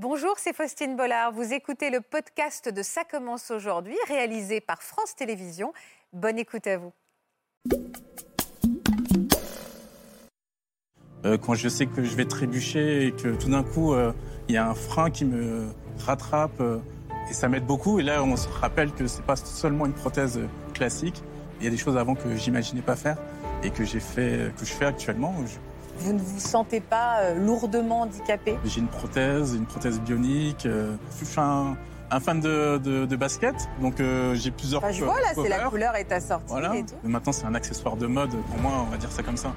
Bonjour, c'est Faustine Bollard. Vous écoutez le podcast de Ça commence aujourd'hui, réalisé par France Télévisions. Bonne écoute à vous. Euh, quand je sais que je vais trébucher et que tout d'un coup, euh, il y a un frein qui me rattrape, euh, et ça m'aide beaucoup. Et là, on se rappelle que c'est pas seulement une prothèse classique. Il y a des choses avant que j'imaginais pas faire et que j'ai fait, que je fais actuellement. Vous ne vous sentez pas lourdement handicapé? J'ai une prothèse, une prothèse bionique. je suis un, un fan de, de, de, basket, donc j'ai plusieurs. Bah, je vois là, c'est la couleur est assortie voilà. et tout. Maintenant, c'est un accessoire de mode. Pour moi, on va dire ça comme ça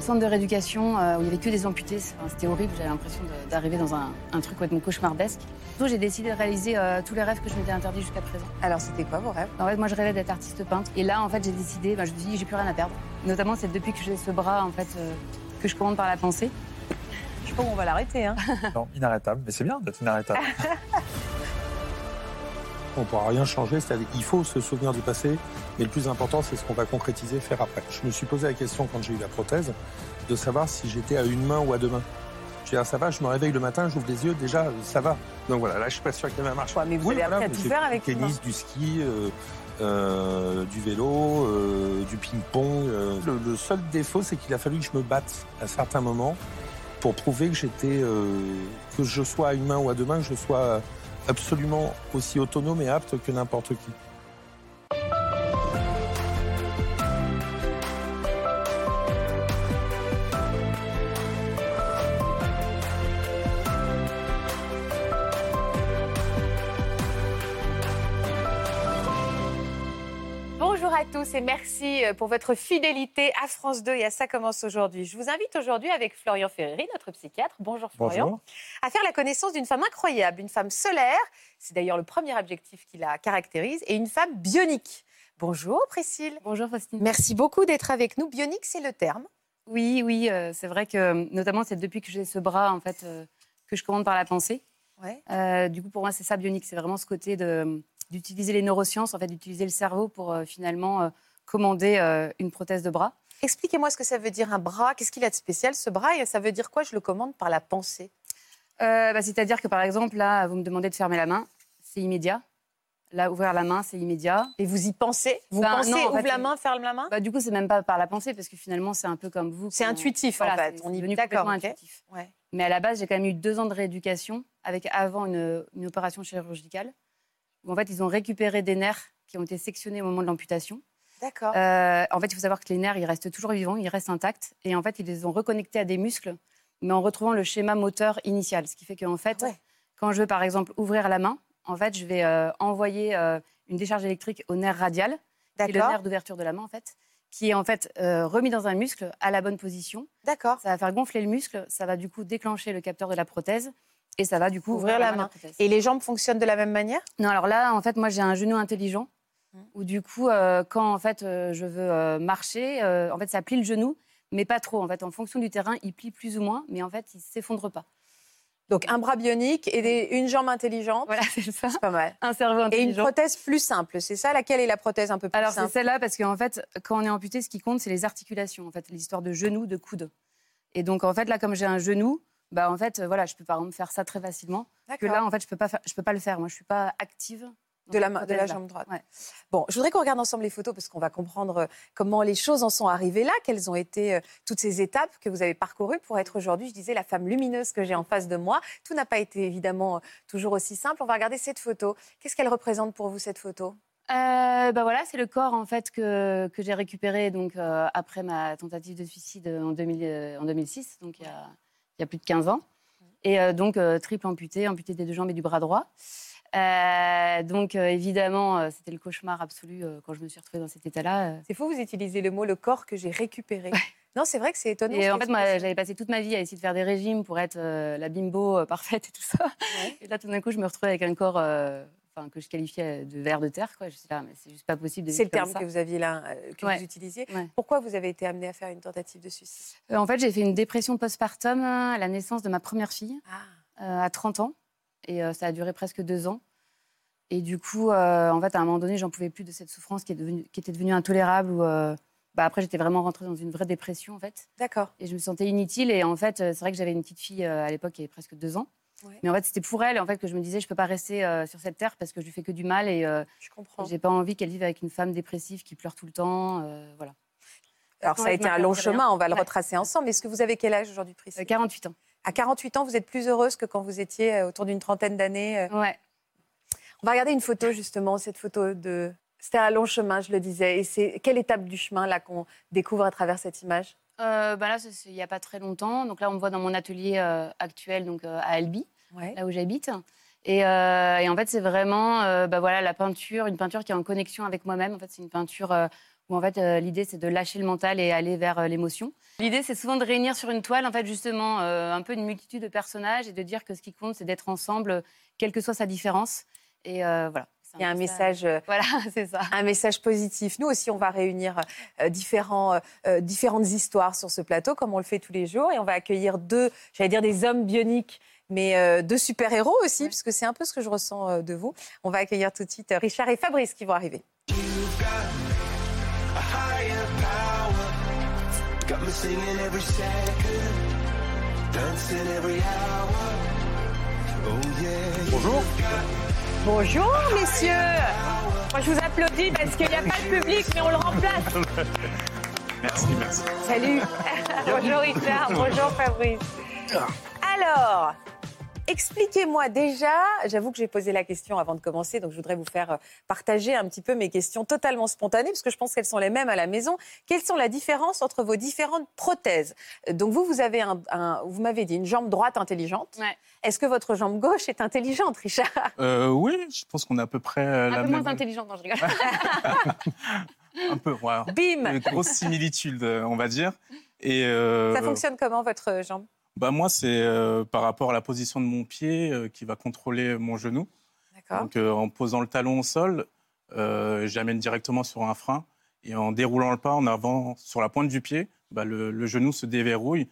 centre de rééducation euh, où il n'y avait que des amputés. C'était horrible, j'avais l'impression d'arriver dans un, un truc complètement cauchemardesque. J'ai décidé de réaliser euh, tous les rêves que je m'étais interdit jusqu'à présent. Alors c'était quoi vos rêves? En fait, moi je rêvais d'être artiste peintre. Et là, en fait, j'ai décidé, bah, je me suis dit, j'ai plus rien à perdre. Notamment, c'est depuis que j'ai ce bras, en fait, euh, que je commande par la pensée. Je sais pas où on va l'arrêter. Hein. non, inarrêtable. Mais c'est bien d'être inarrêtable. on ne pourra rien changer. Il faut se souvenir du passé, mais le plus important, c'est ce qu'on va concrétiser, faire après. Je me suis posé la question quand j'ai eu la prothèse de savoir si j'étais à une main ou à deux mains. Je dis, ça va, je me réveille le matin, j'ouvre les yeux, déjà, ça va. Donc voilà, là, je suis pas sûr que ma marche. Ouais, mais vous oui, avez appris à tout faire avec Du tennis, du ski, euh, euh, du vélo, euh, du ping-pong. Le, le, seul défaut, c'est qu'il a fallu que je me batte à certains moments pour prouver que j'étais, euh, que je sois à une main ou à deux mains, que je sois absolument aussi autonome et apte que n'importe qui. À tous et merci euh, pour votre fidélité à France 2 et à Ça commence aujourd'hui. Je vous invite aujourd'hui avec Florian Ferreri, notre psychiatre. Bonjour Florian. Bonjour. À faire la connaissance d'une femme incroyable, une femme solaire. C'est d'ailleurs le premier objectif qui la caractérise et une femme bionique. Bonjour Priscille. Bonjour Faustine. Merci beaucoup d'être avec nous. Bionique, c'est le terme. Oui, oui, euh, c'est vrai que notamment c'est depuis que j'ai ce bras en fait euh, que je commande par la pensée. Ouais. Euh, du coup, pour moi, c'est ça bionique. C'est vraiment ce côté de d'utiliser les neurosciences, en fait, d'utiliser le cerveau pour euh, finalement euh, commander euh, une prothèse de bras. Expliquez-moi ce que ça veut dire un bras. Qu'est-ce qu'il a de spécial ce bras et ça veut dire quoi? Je le commande par la pensée. bah, C'est-à-dire que par exemple, là, vous me demandez de fermer la main, c'est immédiat. Là, ouvrir la main, c'est immédiat. Et vous y pensez? Vous Ben, pensez, non, ouvre fait, la main, ferme la main? Bah, du coup, c'est même pas par la pensée, parce que finalement, c'est un peu comme vous. C'est intuitif Voilà, en fait. On y devenu d'accord. complètement intuitif. Ouais. Mais à la base, j'ai quand même eu deux ans de rééducation, avec avant une, une opération chirurgicale, où en fait, ils ont récupéré des nerfs qui ont été sectionnés au moment de l'amputation. D'accord. Euh, en fait, il faut savoir que les nerfs, ils restent toujours vivants, ils restent intacts. Et en fait, ils les ont reconnectés à des muscles, mais en retrouvant le schéma moteur initial. Ce qui fait qu'en fait, ouais. quand je veux, par exemple, ouvrir la main, en fait, je vais euh, envoyer euh, une décharge électrique au nerf radial, qui est le nerf d'ouverture de la main, en fait, qui est en fait remis dans un muscle à la bonne position. D'accord. Ça va faire gonfler le muscle, ça va du coup déclencher le capteur de la prothèse, et ça va du coup Ouvrir la main. Et les jambes fonctionnent de la même manière? Non, alors là, en fait, moi, j'ai un genou intelligent. Mm. Où du coup, euh, quand en fait euh, je veux euh, marcher, euh, en fait, ça plie le genou, mais pas trop. En fait, en fonction du terrain, il plie plus ou moins, mais en fait, il s'effondre pas. Donc un bras bionique et des- une jambe intelligente. Voilà, c'est ça. C'est pas mal. Un cerveau Et une intelligent. prothèse plus simple, c'est ça Laquelle est la prothèse un peu plus Alors c'est simple? celle-là parce qu'en fait, quand on est amputé, ce qui compte, c'est les articulations. En fait, l'histoire de genou, de coude. Et donc en fait, là, comme j'ai un genou, bah en fait, euh, voilà, je peux par exemple faire ça très facilement. Que là, en fait, je peux pas, faire- je peux pas le faire. Moi, je suis pas active. de la, de la jambe droite. Ouais. Bon, je voudrais qu'on regarde ensemble les photos parce qu'on va comprendre euh, comment les choses en sont arrivées là, quelles ont été euh, toutes ces étapes que vous avez parcourues pour être aujourd'hui, je disais, la femme lumineuse que j'ai en face de moi. Tout n'a pas été évidemment toujours aussi simple. On va regarder cette photo. Qu'est-ce qu'elle représente pour vous cette photo? Euh, bah voilà, c'est le corps en fait que, que j'ai récupéré donc euh, après ma tentative de suicide en, 2000, euh, en 2006, donc il y, a, il y a plus de 15 ans. Et euh, donc euh, triple amputé, amputé des deux jambes et du bras droit. Euh, donc euh, évidemment, euh, c'était le cauchemar absolu quand je me suis retrouvée dans cet état-là. C'est faux, vous utilisez le mot le corps que j'ai récupéré. Non, c'est vrai que c'est étonnant. Et en fait, moi, j'avais passé toute ma vie à essayer de faire des régimes pour être la bimbo parfaite et tout ça. Ouais. Et là, tout d'un coup, je me retrouvais avec un corps enfin, que je qualifiais de ver de terre. Quoi. Je mais c'est juste pas possible. de C'est le terme que vous aviez là, euh, que Ouais. vous utilisiez. Ouais. Pourquoi vous avez été amenée à faire une tentative de suicide? Euh, en fait, j'ai fait une dépression postpartum à la naissance de ma première fille Ah, euh, à 30 ans. Et euh, ça a duré presque deux ans. Et du coup, en fait, à un moment donné, j'en pouvais plus de cette souffrance qui, est devenue- qui était devenue intolérable. Où, bah, après, j'étais vraiment rentrée dans une vraie dépression, en fait. D'accord. Et je me sentais inutile. Et en fait, c'est vrai que j'avais une petite fille à l'époque qui avait presque deux ans. Ouais. Mais en fait, c'était pour elle en fait, que je me disais, je peux pas rester euh, sur cette terre parce que je lui fais que du mal et euh, Je comprends. j'ai pas envie qu'elle vive avec une femme dépressive qui pleure tout le temps. euh, voilà. Alors, ça a été un long chemin, on va le Ouais. retracer ensemble. Est-ce que vous avez quel âge aujourd'hui, Priscille Euh, 48 ans. À 48 ans, vous êtes plus heureuse que quand vous étiez autour d'une trentaine d'années euh. Ouais. On va regarder une photo, justement, cette photo de. C'était un long chemin, je le disais. Et c'est quelle étape du chemin, là, qu'on découvre à travers cette image? Euh, bah là, il n'y a pas très longtemps. Donc là, on me voit dans mon atelier euh, actuel, donc euh, à Albi, Ouais. là où j'habite. Et, euh, et en fait, c'est vraiment bah voilà, la peinture, une peinture qui est en connexion avec moi-même. En fait, c'est une peinture où en fait, l'idée, c'est de lâcher le mental et aller vers l'émotion. L'idée, c'est souvent de réunir sur une toile, en fait, justement, un peu une multitude de personnages et de dire que ce qui compte, c'est d'être ensemble, quelle que soit sa différence. Et voilà. Il y a un message. euh, Voilà, c'est ça. un message positif. Nous aussi, on va réunir euh, différents, euh, différentes histoires sur ce plateau, comme on le fait tous les jours. Et on va accueillir deux, j'allais dire des hommes bioniques, mais euh, deux super-héros aussi, Ouais. parce que c'est un peu ce que je ressens euh, de vous. On va accueillir tout de suite Richard et Fabrice qui vont arriver. Oh. Bonjour. Bonjour, messieurs Moi, je vous applaudis parce qu'il n'y a pas de public, mais on le remplace. Merci, merci. Salut Bonjour Richard, bonjour Fabrice. Alors, expliquez-moi déjà, j'avoue que j'ai posé la question avant de commencer, donc je voudrais vous faire euh, partager un petit peu mes questions totalement spontanées, parce que je pense qu'elles sont les mêmes à la maison. Quelles sont la différence entre vos différentes prothèses? Donc vous, vous avez un, un- vous m'avez dit une jambe droite intelligente. Ouais. Est-ce que votre jambe gauche est intelligente, Richard? Euh, oui, je pense qu'on est à peu près euh, la Un peu même. moins intelligente, non, je rigole. Un peu, ouais. Bim Une grosse similitude, euh, on va dire. Et euh, Ça fonctionne comment, votre jambe? Bah moi, c'est euh, par rapport à la position de mon pied euh, qui va contrôler mon genou. Donc, euh, en posant le talon au sol, j'amène directement sur un frein. Et en déroulant le pas en avant sur la pointe du pied, bah, le, le genou se déverrouille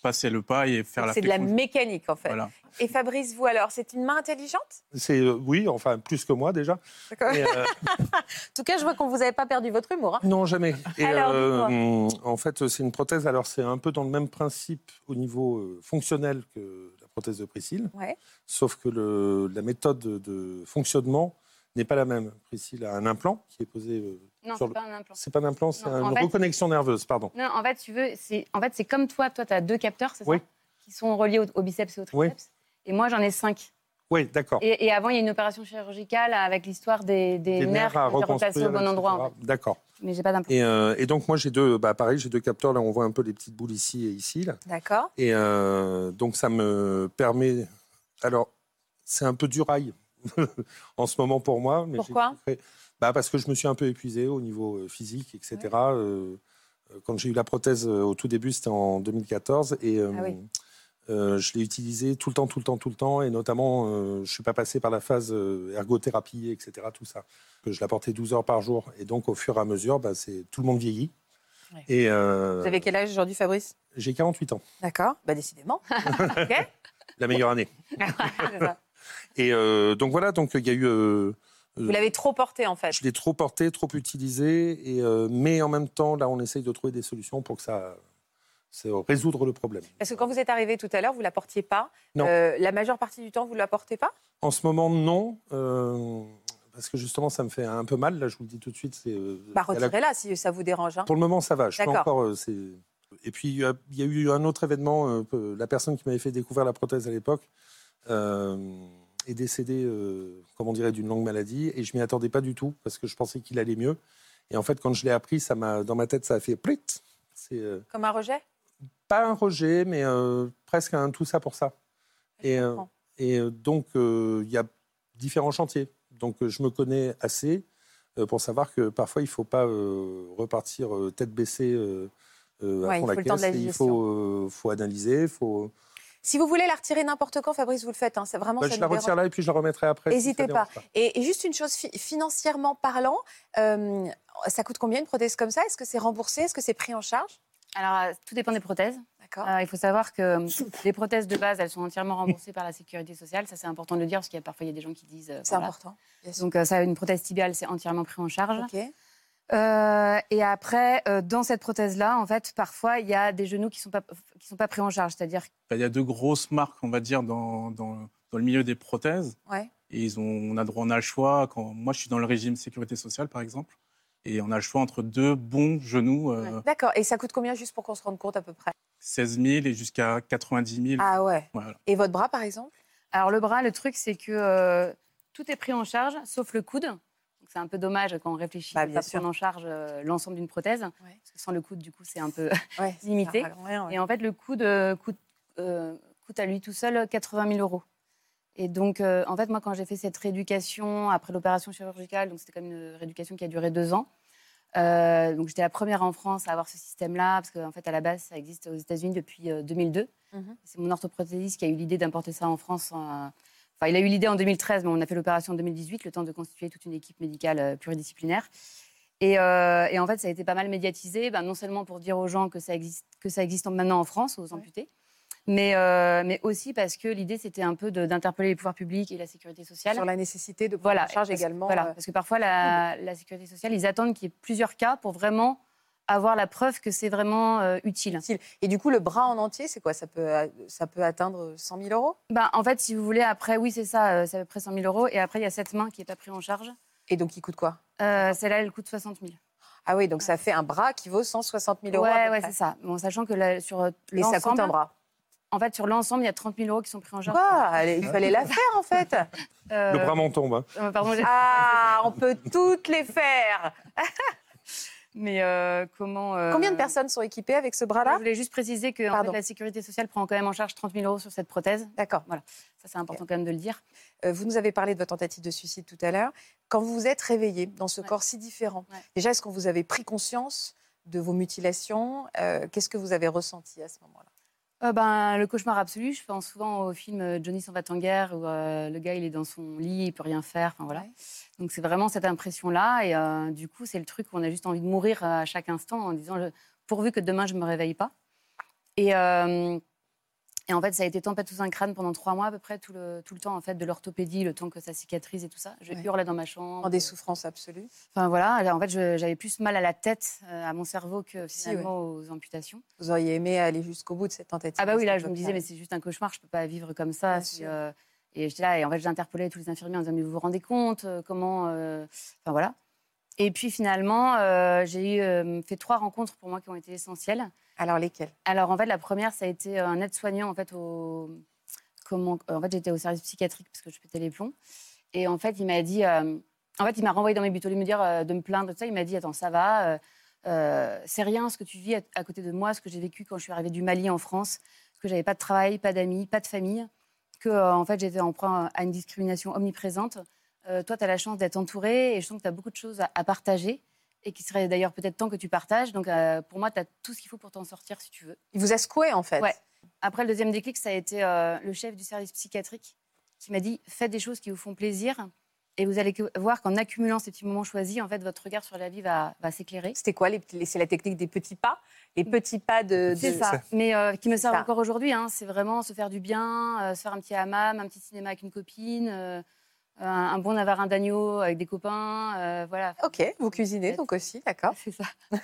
passer le pas et faire la C'est de la mécanique, en fait. Voilà. Et Fabrice, vous alors, c'est une main intelligente? C'est euh, oui, enfin plus que moi déjà. Euh, En tout cas, je vois qu'on vous avait pas perdu votre humour. hein. non, jamais. Et, Alors, euh, en fait, c'est une prothèse. Alors, c'est un peu dans le même principe au niveau euh, fonctionnel que la prothèse de Priscille, Ouais. sauf que le- la méthode de, de fonctionnement n'est pas la même. Priscille a un implant qui est posé. Non, c'est le- pas un implant. c'est pas un implant, c'est une fait- reconnexion nerveuse, pardon. Non, en fait, tu veux, c'est en fait c'est comme toi. Toi, tu as deux capteurs, c'est Oui. ça Qui sont reliés au, au biceps et au Oui. triceps. Et moi, j'en ai cinq. Oui, d'accord. Et, et avant, il y a une opération chirurgicale avec l'histoire des, des Des nerfs replacés au bon endroit. en fait. D'accord. Mais j'ai pas d'implant. Et, euh, et donc moi j'ai deux, bah pareil, j'ai deux capteurs. Là on voit un peu les petites boules ici et ici. Là. D'accord. Et euh, donc ça me permet. Alors c'est un peu du rail en ce moment pour moi. Mais Pourquoi? Bah, Parce que je me suis un peu épuisé au niveau euh, physique, etc. Euh, euh, quand j'ai eu la prothèse au tout début, c'était en 2014. Et Ah oui. euh, je l'ai utilisé tout le temps, tout le temps, tout le temps. Et notamment, euh, je ne suis pas passé par la phase euh, ergothérapie, etc. Tout ça. Que je la portais 12 heures par jour. Et donc, au fur et à mesure, bah, c'est tout le monde vieillit. Ouais. Et Vous avez quel âge aujourd'hui, Fabrice? J'ai 48 ans, D'accord. Bah, décidément. la meilleure année. Et donc voilà, donc il y a eu. Euh, Vous l'avez trop porté, en fait. je l'ai trop porté, trop utilisé, et, euh, mais en même temps, là, on essaye de trouver des solutions pour que ça, c'est résoudre le problème. Parce que quand vous êtes arrivé tout à l'heure, vous la portiez pas. Non. Euh, la majeure partie du temps, vous la portez pas? En ce moment, non, euh, parce que justement, ça me fait un peu mal. Là, je vous le dis tout de suite. C'est, Bah, la- retirez-la si ça vous dérange. hein. Pour le moment, ça va. Je peux D'accord. encore. euh, c'est... Et puis, il y a- il y a eu un autre événement. la personne qui m'avait fait découvrir la prothèse à l'époque euh, est décédée, euh, comme on dirait, d'une longue maladie. Et je m'y attendais pas du tout, parce que je pensais qu'il allait mieux. Et en fait, quand je l'ai appris, ça m'a, dans ma tête, ça a fait plit. C'est euh, Comme un rejet? pas un rejet, mais euh, presque un tout ça pour ça. Et, et donc, il y a différents chantiers. Donc, je me connais assez pour savoir que parfois, il ne faut pas repartir tête baissée euh, Ouais, il faut la caisse. il faut, euh, faut analyser. Faut... Si vous voulez la retirer n'importe quand, Fabrice, vous le faites. hein. C'est vraiment Bah, ça je la dérange retire là et puis je la remettrai après. N'hésitez pas. Et, et juste une chose, fi- financièrement parlant, euh, ça coûte combien une prothèse comme ça? Est-ce que c'est remboursé? Est-ce que c'est pris en charge? Alors, euh, tout dépend des prothèses. D'accord. Euh, il faut savoir que euh, les prothèses de base, elles sont entièrement remboursées par la sécurité sociale. Ça, c'est important de le dire parce qu'il y a parfois il y a des gens qui disent. euh, c'est voilà. important. Bien sûr. Donc, euh, ça, une prothèse tibiale, c'est entièrement pris en charge. Ok. Euh, et après, euh, dans cette prothèse-là, en fait, parfois, il y a des genoux qui ne sont, pas- qui sont pas pris en charge. C'est-à-dire Il y a deux grosses marques, on va dire, dans, dans, dans le milieu des prothèses. Ouais. Et ils ont, on, a, droit- on a le choix. Quand, moi, je suis dans le régime sécurité sociale, par exemple. Et on a le choix entre deux bons genoux, euh, D'accord. Et ça coûte combien juste pour qu'on se rende compte à peu près? 16 000 et jusqu'à 90 000. Ah ouais. Voilà. Et votre bras, par exemple? Alors le bras, le truc, c'est que euh, tout est pris en charge, sauf le coude. C'est un peu dommage quand on réfléchit Bah, à pas sûr. prendre en charge euh, l'ensemble d'une prothèse. Parce que sans le coude, du coup, c'est un peu... Ouais. Limité. rien, ouais. Et en fait, le coude euh, coûte, euh, coûte à lui tout seul 80 000 euros. Et donc, euh, en fait, moi, quand j'ai fait cette rééducation après l'opération chirurgicale, donc c'était comme une rééducation qui a duré deux ans. euh, donc j'étais la première en France à avoir ce système-là, parce qu'en fait, à la base, ça existe aux États-Unis depuis euh, 2002. Mhm. C'est mon orthoprothésiste qui a eu l'idée d'importer ça en France. en- Enfin, il a eu l'idée en 2013, mais on a fait l'opération en 2018, le temps de constituer toute une équipe médicale euh, pluridisciplinaire. Et, euh, et en fait, ça a été pas mal médiatisé, ben, non seulement pour dire aux gens que ça existe, que ça existe maintenant en France, aux amputés, mais, euh, mais aussi parce que l'idée, c'était un peu d'interpeller les pouvoirs publics et la sécurité sociale. Sur la nécessité de prendre Voilà, en charge parce- également. Voilà, parce que parfois, la, la sécurité sociale, ils attendent qu'il y ait plusieurs cas pour vraiment avoir la preuve que c'est vraiment euh, utile. utile. Et du coup, le bras en entier, c'est quoi? Ça peut, euh, ça peut atteindre 100 000 euros? Ben, en fait, si vous voulez, après, oui, c'est ça, euh, c'est à peu près 100 000 euros. Et après, il y a cette main qui n'est pas prise en charge. Et donc, il coûte quoi? Euh, Celle-là, elle coûte 60 000. Ah oui, donc ça fait un bras qui vaut 160 000 euros. Ouais, ouais, c'est ça. Bon, sachant que là, sur euh, Et ça coûte un l'ensemble, bras. en fait, sur l'ensemble, il y a 30 000 euros qui sont pris en charge. Il fallait la faire en fait. Euh, Le bras m'en tombe. hein. euh, pardon, Ah, on peut toutes les faire. mais euh, comment euh, Combien de personnes sont équipées avec ce Je bras-là voulais juste préciser que en fait, la sécurité sociale prend quand même en charge 30 000 euros sur cette prothèse. D'accord. Ça, c'est important quand même de le dire. Euh, Vous nous avez parlé de votre tentative de suicide tout à l'heure. Quand vous vous êtes réveillé dans ce Ouais. corps si différent, Ouais. déjà, est-ce que vous avez pris conscience de vos mutilations? Qu'est-ce que vous avez ressenti à ce moment-là? Euh, ben, le cauchemar absolu, je pense souvent au film euh, Johnny s'en va en guerre où euh, le gars il est dans son lit, il peut rien faire. Enfin, voilà. Ouais. Donc c'est vraiment cette impression-là. Et euh, du coup, c'est le truc où on a juste envie de mourir à chaque instant en disant pourvu que demain je me réveille pas. Et, et en fait, ça a été tempête sous un crâne pendant trois mois à peu près, tout le, tout le temps en fait, de l'orthopédie, le temps que ça cicatrise et tout ça. Je Ouais. hurlais dans ma chambre. En des souffrances absolues Enfin voilà, en fait, j'avais plus mal à la tête, euh, à mon cerveau que Si, finalement aux amputations. Vous auriez aimé aller jusqu'au bout de cette tentative Ah bah oui, là, je me disais, mais c'est juste un cauchemar, je peux pas vivre comme ça. Euh, Et j'étais là, et en fait, j'interpellais tous les infirmiers en disant, mais vous vous rendez compte euh, comment... euh, Enfin voilà. Et puis finalement, euh, j'ai eu, euh, fait trois rencontres pour moi qui ont été essentielles. Alors lesquelles Alors en fait, la première, ça a été un aide-soignant en fait au comment en fait j'étais au service psychiatrique parce que je pétais les plombs. Et en fait il m'a dit euh, en fait il m'a renvoyé dans mes lieu de me dire euh, de me plaindre tout ça il m'a dit attends ça va euh, c'est rien ce que tu vis à, côté de moi ce que j'ai vécu quand je suis arrivée du Mali en France que j'avais pas de travail pas d'amis pas de famille que en fait j'étais en proie à une discrimination omniprésente. Toi tu as la chance d'être entourée et je sens que tu as beaucoup de choses à partager et qui serait d'ailleurs peut-être temps que tu partages donc euh, pour moi tu as tout ce qu'il faut pour t'en sortir si tu veux Il vous a secoué en fait. Ouais. Après, le deuxième déclic, ça a été euh, le chef du service psychiatrique qui m'a dit faites des choses qui vous font plaisir et vous allez voir qu'en accumulant ces petits moments choisis, en fait, votre regard sur la vie va, va s'éclairer. C'était quoi C'est la technique des petits pas? Les petits pas de. C'est ça, mais euh, qui me sert ça. encore aujourd'hui. hein. C'est vraiment se faire du bien, euh, se faire un petit hammam, un petit cinéma avec une copine, euh, un, un bon navarin d'agneau avec des copains. euh, voilà. Ok, vous cuisinez donc aussi, d'accord. C'est ça.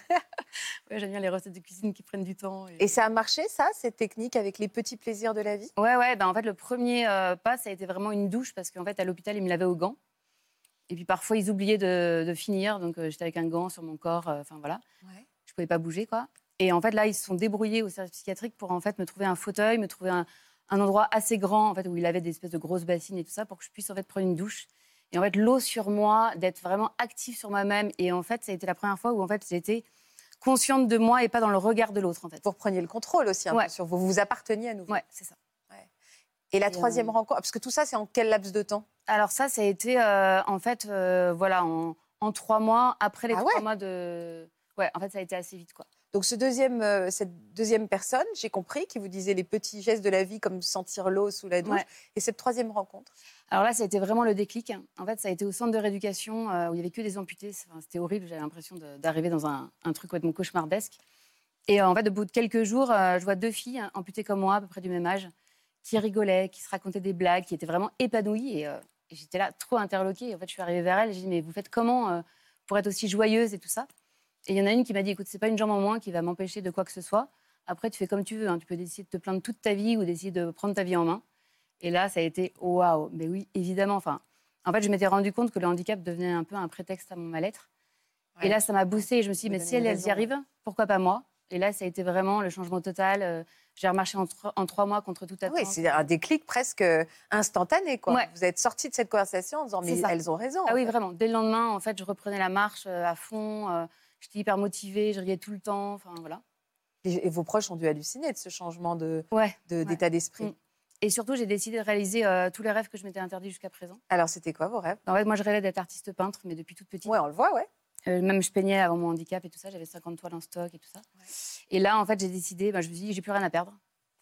Ouais, J'aime bien les recettes de cuisine qui prennent du temps. Et ça a marché, ça, cette technique avec les petits plaisirs de la vie? Ouais, ouais. Ben, en fait, le premier euh, pas, ça a été vraiment une douche parce qu'en fait, à l'hôpital, ils me lavaient au gant. Et puis parfois, ils oubliaient de, de finir. Donc, euh, j'étais avec un gant sur mon corps. Enfin, voilà. Ouais. Je pouvais pas bouger, quoi. Et en fait, là, ils se sont débrouillés au service psychiatrique pour en fait me trouver un fauteuil, me trouver un, un endroit assez grand, en fait, où il avait des espèces de grosses bassines et tout ça, pour que je puisse en fait prendre une douche. Et en fait, l'eau sur moi, d'être vraiment active sur moi-même. Et en fait, ça a été la première fois où en fait, j'étais consciente de moi et pas dans le regard de l'autre, en fait. Vous repreniez le contrôle aussi Ouais. sur vous. Vous apparteniez à nouveau. Ouais, c'est ça. Et la Et, troisième euh, rencontre, parce que tout ça, c'est en quel laps de temps? Alors ça, ça a été euh, en fait, euh, voilà, en, en trois mois après les Ah trois mois de. Ouais, en fait, ça a été assez vite, quoi. Donc ce deuxième, euh, cette deuxième personne, j'ai compris, qui vous disait les petits gestes de la vie comme sentir l'eau sous la douche. Ouais. Et cette troisième rencontre Alors là, ça a été vraiment le déclic. En fait, ça a été au centre de rééducation euh, où il y avait que des amputés. Enfin, C'était horrible. J'avais l'impression d'arriver dans un, un truc complètement cauchemardesque. Et euh, en fait, au bout de quelques jours, euh, je vois deux filles hein, amputées comme moi, à peu près du même âge, qui rigolaient, qui se racontaient des blagues, qui étaient vraiment épanouies. Et, et j'étais là trop interloquée. Et en fait, je suis arrivée vers elles. J'ai dit mais vous faites comment pour être aussi joyeuse et tout ça? Et il y en a une qui m'a dit, écoute, c'est pas une jambe en moins qui va m'empêcher de quoi que ce soit. Après, tu fais comme tu veux. hein. Tu peux décider de te plaindre toute ta vie ou décider de prendre ta vie en main. Et là, ça a été waouh. Mais oui, évidemment. Enfin, en fait, je m'étais rendu compte que le handicap devenait un peu un prétexte à mon mal-être. Ouais. Et là, ça m'a boosté. Je me suis dit, mais si elles, y arrivent, pourquoi pas moi? Et là, ça a été vraiment le changement total. Euh, J'ai remarché en, tro- en trois mois contre toute Ah attente. Oui, c'est un déclic presque instantané. Quoi. Ouais. Vous êtes sorti de cette conversation en disant mais ça. elles ont raison. Ah oui, fait. vraiment. Dès le lendemain, en fait, je reprenais la marche euh, à fond. J'étais hyper motivée, je riais tout le temps. Enfin, voilà. Et, et vos proches ont dû halluciner de ce changement de- Ouais. de- d'état d'esprit. Mm. Et surtout, j'ai décidé de réaliser euh, tous les rêves que je m'étais interdits jusqu'à présent. Alors, c'était quoi vos rêves? En fait, moi, je rêvais d'être artiste peintre, mais depuis toute petite. Ouais, on le voit, ouais. Euh, même je peignais avant mon handicap et tout ça, j'avais 50 toiles en stock et tout ça. Et là, en fait, j'ai décidé, bah, je me suis dit, j'ai plus rien à perdre.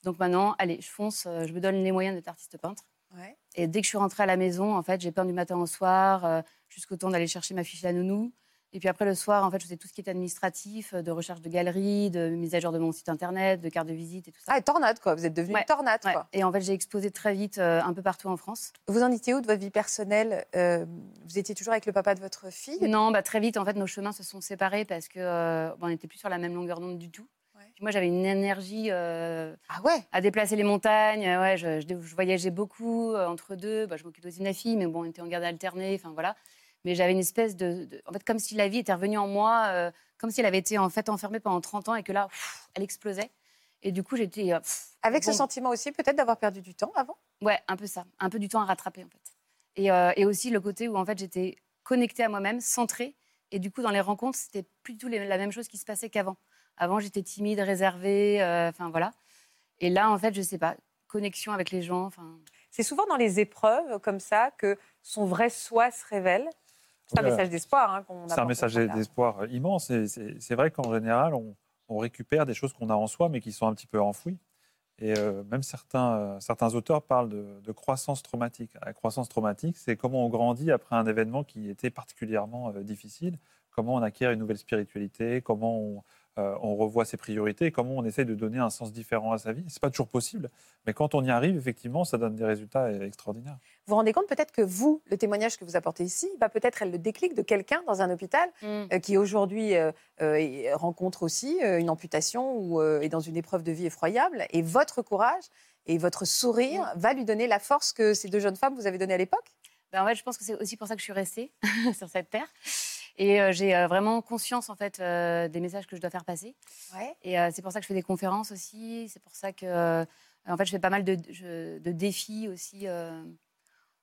Donc maintenant, allez, je fonce, euh, je me donne les moyens d'être artiste peintre. ouais. Et dès que je suis rentrée à la maison, en fait, j'ai peint du matin au soir, euh, jusqu'au temps d'aller chercher ma fiche à nounou. Et puis après, le soir, en fait, je faisais tout ce qui était administratif, euh, de recherche de galeries, de mise à jour de mon site internet, de carte de visite et tout ça. Ah, et tornade, quoi. Vous êtes devenue Ouais, une tornade, Ouais. quoi. Et en fait, j'ai exposé très vite euh, un peu partout en France. Vous en étiez où de votre vie personnelle Euh, Vous étiez toujours avec le papa de votre fille? Non, bah, très vite, en fait, nos chemins se sont séparés parce que euh, bah, on n'était plus sur la même longueur d'onde du tout. Ouais. Moi, j'avais une énergie Ah ouais? à déplacer les montagnes. Ouais, je, je- je voyageais beaucoup entre deux. Bah, je m'occupais aussi de ma fille, mais bon, on était en garde alternée. Enfin voilà. Mais j'avais une espèce de, de- en fait, comme si la vie était revenue en moi, euh, comme si elle avait été en fait enfermée pendant 30 ans et que là, pff, elle explosait. Et du coup, j'étais euh, Avec ce sentiment aussi, peut-être d'avoir perdu du temps avant? Ouais, un peu ça, un peu du temps à rattraper en fait. Et, euh, et aussi le côté où en fait j'étais connectée à moi-même, centrée, et du coup dans les rencontres c'était plus du tout les- la même chose qui se passait qu'avant. Avant j'étais timide, réservée, euh, enfin voilà. Et là en fait je sais pas, connexion avec les gens, enfin. C'est souvent dans les épreuves comme ça que son vrai soi se révèle. C'est un message d'espoir hein, C'est un message d'espoir immense. C'est c'est vrai qu'en général, on, on récupère des choses qu'on a en soi, mais qui sont un petit peu enfouies. Et euh, même certains, euh, certains auteurs parlent de, de croissance traumatique. La croissance traumatique, c'est comment on grandit après un événement qui était particulièrement euh, difficile, comment on acquiert une nouvelle spiritualité, comment on, euh, on revoit ses priorités, comment on essaye de donner un sens différent à sa vie. C'est pas toujours possible, mais quand on y arrive, effectivement, ça donne des résultats euh, extraordinaires. Vous vous rendez compte peut-être que vous, le témoignage que vous apportez ici, va peut-être être le déclic de quelqu'un dans un hôpital euh, qui aujourd'hui euh, euh, et rencontre aussi euh, une amputation ou euh, est dans une épreuve de vie effroyable. Et votre courage et votre sourire va lui donner la force que ces deux jeunes femmes vous avez donnée à l'époque? Ben, en fait, je pense que c'est aussi pour ça que je suis restée sur cette terre. Et euh, j'ai euh, vraiment conscience en fait euh, des messages que je dois faire passer. ouais. Et c'est pour ça que je fais des conférences aussi. C'est pour ça que, en fait, je fais pas mal de, je- de défis aussi.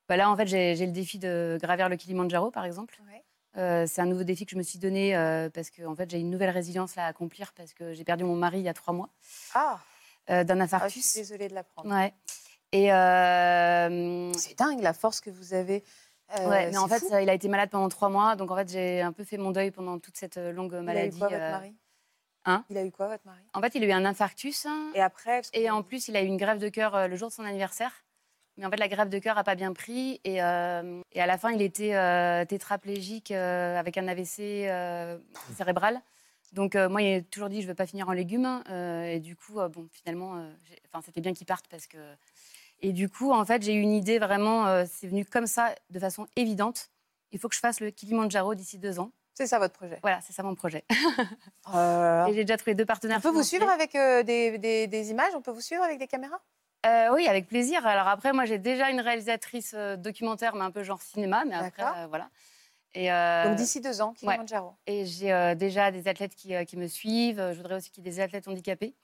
Bah là, en fait, j'ai le défi de gravir le Kilimanjaro, par exemple. Ouais. C'est un nouveau défi que je me suis donné parce que, en fait, j'ai une nouvelle résilience là, à accomplir parce que j'ai perdu mon mari il y a trois mois Ah, d'un ah, je suis infarctus. désolée de l'apprendre. ouais. Et C'est dingue la force que vous avez. Euh, ouais, mais en fait, ça, il a été malade pendant trois mois, donc en fait, j'ai un peu fait mon deuil pendant toute cette euh, longue Il a eu maladie. quoi, votre euh. mari? Hein? Il a eu quoi, votre mari? En fait, il a eu un infarctus. Et après Et en plus, il a eu une grève de cœur euh, le jour de son anniversaire. Mais en fait, la grève de cœur n'a pas bien pris. Et, euh, et à la fin, il était euh, tétraplégique euh, avec un AVC euh, cérébral. Donc, euh, moi, il a toujours dit je ne veux pas finir en légumes. Euh, et du coup, euh, bon, finalement, euh, enfin, c'était bien qu'il parte parce que. Et du coup, en fait, j'ai eu une idée vraiment. euh, c'est venu comme ça, de façon évidente. Il faut que je fasse le Kilimanjaro d'ici deux ans. C'est ça votre projet? Voilà, c'est ça mon projet. Euh, Et j'ai déjà trouvé deux partenaires. on peut vous suivre avec euh, des, des- des images? On peut vous suivre avec des caméras? Oui, avec plaisir. Alors après, moi, j'ai déjà une réalisatrice documentaire, mais un peu genre cinéma, mais après, voilà. Et, Donc d'ici deux ans, Kilimanjaro. et j'ai déjà des athlètes qui, qui me suivent. Je voudrais aussi qu'il y ait des athlètes handicapés.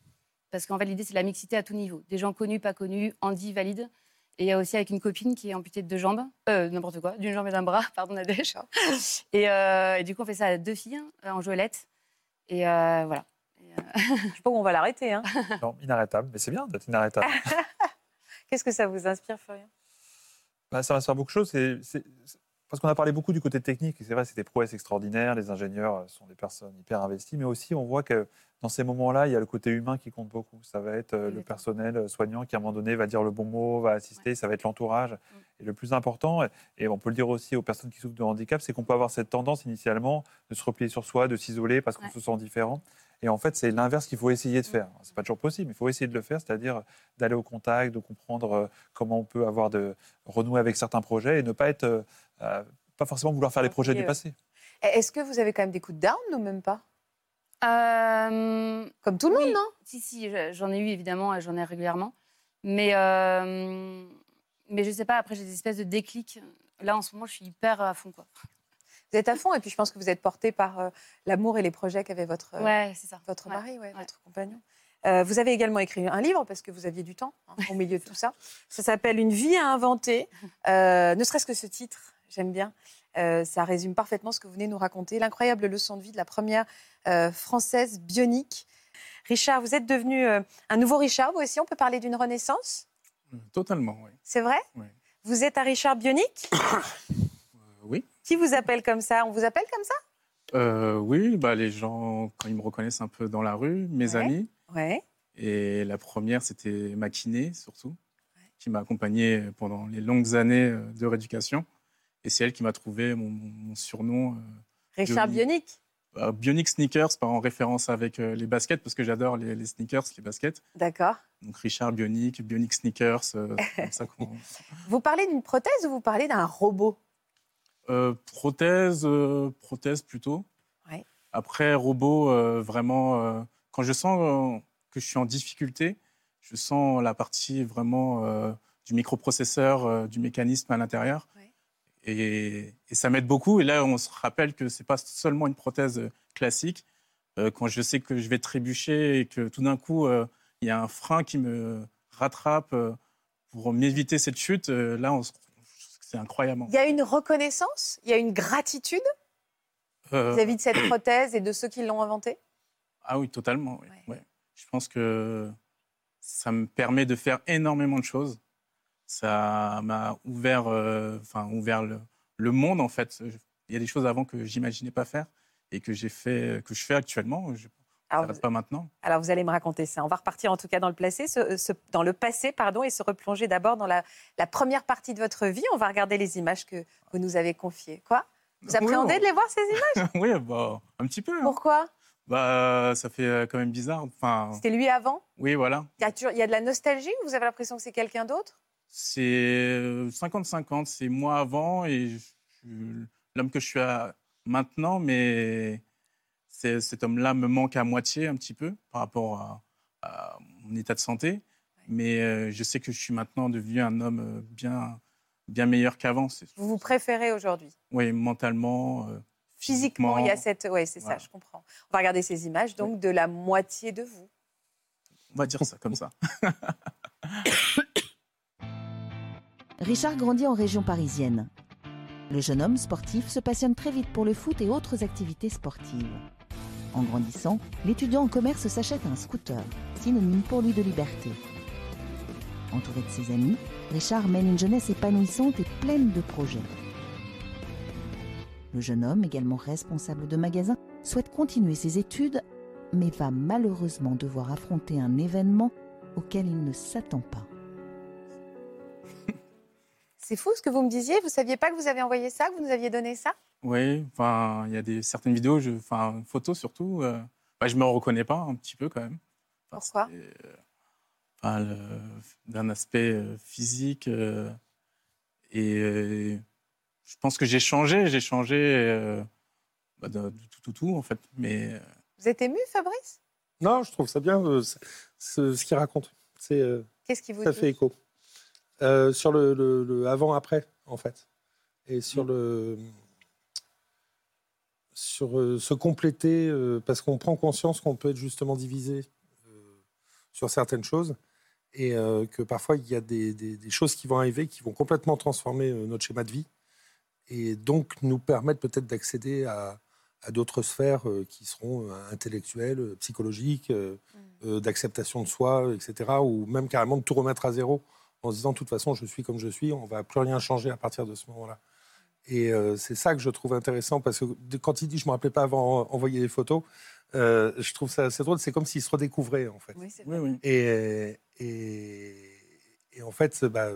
Parce qu'en fait, l'idée, c'est la mixité à tout niveau. Des gens connus, pas connus, handi, valides. Et il y a aussi avec une copine qui est amputée de deux jambes. Euh, n'importe quoi, d'une jambe et d'un bras, pardon, Nadège. Et, euh, et du coup, on fait ça à deux filles, euh, en joëlette. Et euh, voilà. Et, euh, Je sais pas où on va l'arrêter. Hein. Non, inarrêtable, mais c'est bien d'être inarrêtable. Qu'est-ce que ça vous inspire, Florian? Bah, ça va se faire beaucoup de choses. c'est- c'est- c'est- Parce qu'on a parlé beaucoup du côté technique, et c'est vrai, c'est des prouesses extraordinaires. Les ingénieurs euh, sont des personnes hyper investies, mais aussi on voit que dans ces moments-là, il y a le côté humain qui compte beaucoup. Ça va être euh, le personnel euh, soignant qui, à un moment donné, va dire le bon mot, va assister, ça va être l'entourage. Et le plus important, et- et on peut le dire aussi aux personnes qui souffrent de handicap, c'est qu'on peut avoir cette tendance initialement de se replier sur soi, de s'isoler parce qu'on Ouais. se sent différent. Et en fait, c'est l'inverse qu'il faut essayer de faire. C'est pas toujours possible, mais il faut essayer de le faire, c'est-à-dire d'aller au contact, de comprendre euh, comment on peut avoir de renouer avec certains projets et ne pas être, euh, euh, pas forcément vouloir faire les projets du passé. Est-ce que vous avez quand même des coups de down ou même pas? Euh, Comme tout le Oui. monde, non Si, si, je- j'en ai eu évidemment, et j'en ai régulièrement. Mais, euh, mais je sais pas, après j'ai des espèces de déclics. Là en ce moment, je suis hyper à fond. Quoi. Vous êtes à fond et puis je pense que vous êtes porté par euh, l'amour et les projets qu'avait votre, euh, Ouais, c'est ça. votre Ouais. mari, ouais, ouais. votre compagnon. Euh, vous avez également écrit un livre parce que vous aviez du temps hein, au milieu de tout ça. Ça s'appelle Une vie à inventer. Euh, ne serait-ce que ce titre, j'aime bien. Euh, ça résume parfaitement ce que vous venez nous raconter, l'incroyable leçon de vie de la première euh, française bionique. Richard, vous êtes devenu euh, un nouveau Richard, vous aussi, on peut parler d'une renaissance? Totalement, oui. C'est vrai? Oui. Vous êtes un Richard bionique? Qui vous appelle comme ça? On vous appelle comme ça? Euh, oui, bah, les gens, quand ils me reconnaissent un peu dans la rue, mes Ouais. amis. Ouais. Et la première, c'était ma kiné, surtout, qui m'a accompagné pendant les longues années euh, de rééducation. Et c'est elle qui m'a trouvé mon, mon surnom euh, Richard bah, Bionic Sneakers, pas en référence avec euh, les baskets, parce que j'adore les, les sneakers, les baskets. D'accord. Donc Richard Bionic, Bionic Sneakers, comme ça qu'on... Vous parlez d'une prothèse ou vous parlez d'un robot? Euh, prothèse, euh, prothèse plutôt. Ouais. Après, robot, euh, vraiment, quand je sens que je suis en difficulté, je sens la partie vraiment du microprocesseur, du mécanisme à l'intérieur. Ouais. Et, et ça m'aide beaucoup. Et là, on se rappelle que c'est pas seulement une prothèse classique. Quand je sais que je vais trébucher et que tout d'un coup, il y a un frein qui me rattrape pour m'éviter cette chute, là, on se- c'est incroyable. Il y a une reconnaissance, il y a une gratitude? Euh, vis-à-vis de cette prothèse et de ceux qui l'ont inventée? Ah oui, totalement. oui. Ouais. Ouais. Je pense que ça me permet de faire énormément de choses. Ça m'a ouvert, euh, enfin, ouvert le, le monde, en fait. Il y a des choses avant que j'imaginais pas faire et que j'ai fait, que je fais actuellement. Je alors, s'arrête pas maintenant. alors, vous allez me raconter ça. On va repartir en tout cas dans le, placé, ce- ce- dans le passé pardon, et se replonger d'abord dans la, la première partie de votre vie. On va regarder les images que vous nous avez confiées. Quoi? Vous appréhendez Oui, de les voir ces images? Oui, bah, un petit peu. hein. Pourquoi? Bah, ça fait euh, quand même bizarre. Enfin, C'était lui avant? Oui, voilà. il y, a toujours- il y a de la nostalgie ou vous avez l'impression que c'est quelqu'un d'autre? C'est euh, 50-50. C'est moi avant et je l'homme que je suis à maintenant, mais cet homme-là me manque à moitié un petit peu par rapport à, à mon état de santé. Mais euh, je sais que je suis maintenant devenu un homme euh, bien, bien meilleur qu'avant. C'est- Vous vous préférez aujourd'hui? Oui, mentalement, euh, Physiquement, il y a cette. Oui, c'est Voilà. ça, je comprends. On va regarder ces images donc de la moitié de vous. On va dire ça comme ça. Richard grandit en région parisienne. Le jeune homme sportif se passionne très vite pour le foot et autres activités sportives. En grandissant, l'étudiant en commerce s'achète un scooter, synonyme pour lui de liberté. Entouré de ses amis, Richard mène une jeunesse épanouissante et pleine de projets. Le jeune homme, également responsable de magasin, souhaite continuer ses études, mais va malheureusement devoir affronter un événement auquel il ne s'attend pas. C'est fou ce que vous me disiez. Vous saviez pas que vous avez envoyé ça, que vous nous aviez donné ça? Oui, enfin, il y a des, certaines vidéos, je, enfin, photos surtout, euh, bah, je me reconnais pas un petit peu quand même. Enfin, Pourquoi euh, enfin, D'un aspect euh, physique. euh, et euh, je pense que j'ai changé, j'ai changé euh, bah, de, de tout, tout, tout, en fait. Mais euh, Vous êtes ému, Fabrice? Non, je trouve ça bien euh, ce qu'il raconte. C'est euh, Qu'est-ce qui vous ça dit? fait écho. Euh, sur le, le- le avant-après, en fait. Et sur Mm. le. Sur euh, se compléter, euh, parce qu'on prend conscience qu'on peut être justement divisé euh, sur certaines choses. Et que parfois, il y a des, des- des choses qui vont arriver qui vont complètement transformer notre schéma de vie. Et donc, nous permettre peut-être d'accéder à, à d'autres sphères qui seront intellectuelles, psychologiques, euh, d'acceptation de soi, etc. Ou même carrément de tout remettre à zéro en se disant, de toute façon, je suis comme je suis, on va plus rien changer à partir de ce moment-là. Et euh, c'est ça que je trouve intéressant, parce que quand il dit, je ne me rappelais pas avant en- envoyer des photos, euh, je trouve ça assez drôle, c'est comme s'il se redécouvrait, en fait. Oui, c'est oui, vrai. oui. Et, et, et en fait, bah,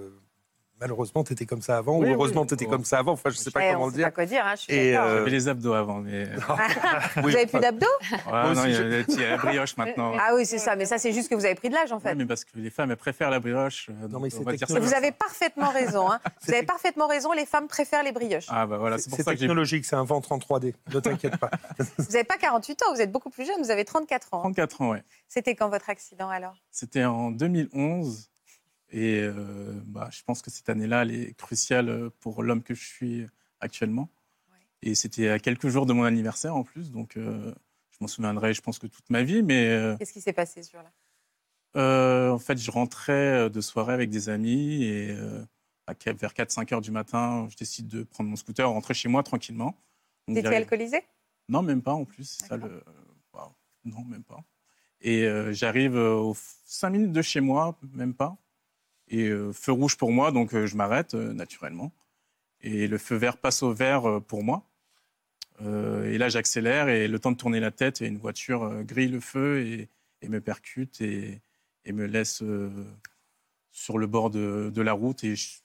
malheureusement, tu étais comme ça avant, Oui, ou heureusement, oui. tu étais Oh. comme ça avant. Enfin, je sais pas Eh, comment on le sait dire. pas quoi dire, hein, je suis Et, d'accord. euh, J'avais les abdos avant, mais Vous avez plus d'abdos Ouais, aussi, non, il y a je- la brioche maintenant. Ah oui, c'est ça. Mais ça, c'est juste que vous avez pris de l'âge, en fait. Ouais, mais parce que les femmes, elles préfèrent la brioche. euh, donc mais on c'est va dire ça vous avez parfaitement raison. hein. Vous avez parfaitement raison. Les femmes préfèrent les brioches. Ah bah voilà, c'est pour C'est ça que j'ai technologique, c'est un ventre en 3D. Ne t'inquiète pas. Vous n'avez pas 48 ans. Vous êtes beaucoup plus jeune. Vous avez 34 ans. 34 ans, ouais. C'était quand votre accident alors? C'était en 2011. Et euh, bah, je pense que cette année-là, elle est cruciale pour l'homme que je suis actuellement. Ouais. Et c'était à quelques jours de mon anniversaire en plus. Donc euh, je m'en souviendrai, je pense que toute ma vie. Mais euh, Qu'est-ce qui s'est passé sur là euh, en fait, je rentrais de soirée avec des amis. Et euh, à vers 4-5 heures du matin, je décide de prendre mon scooter, rentrer chez moi tranquillement. Donc, Vous étiez j'arrive- alcoolisé? Non, même pas en plus. Ça, le... Non, même pas. Et euh, j'arrive euh, aux 5 minutes de chez moi, même pas. Et euh, feu rouge pour moi, donc euh, je m'arrête euh, naturellement. Et le feu vert passe au vert pour moi. Et là, j'accélère et le temps de tourner la tête, et une voiture grille le feu et, me percute et, me laisse sur le bord de, la route. Et je,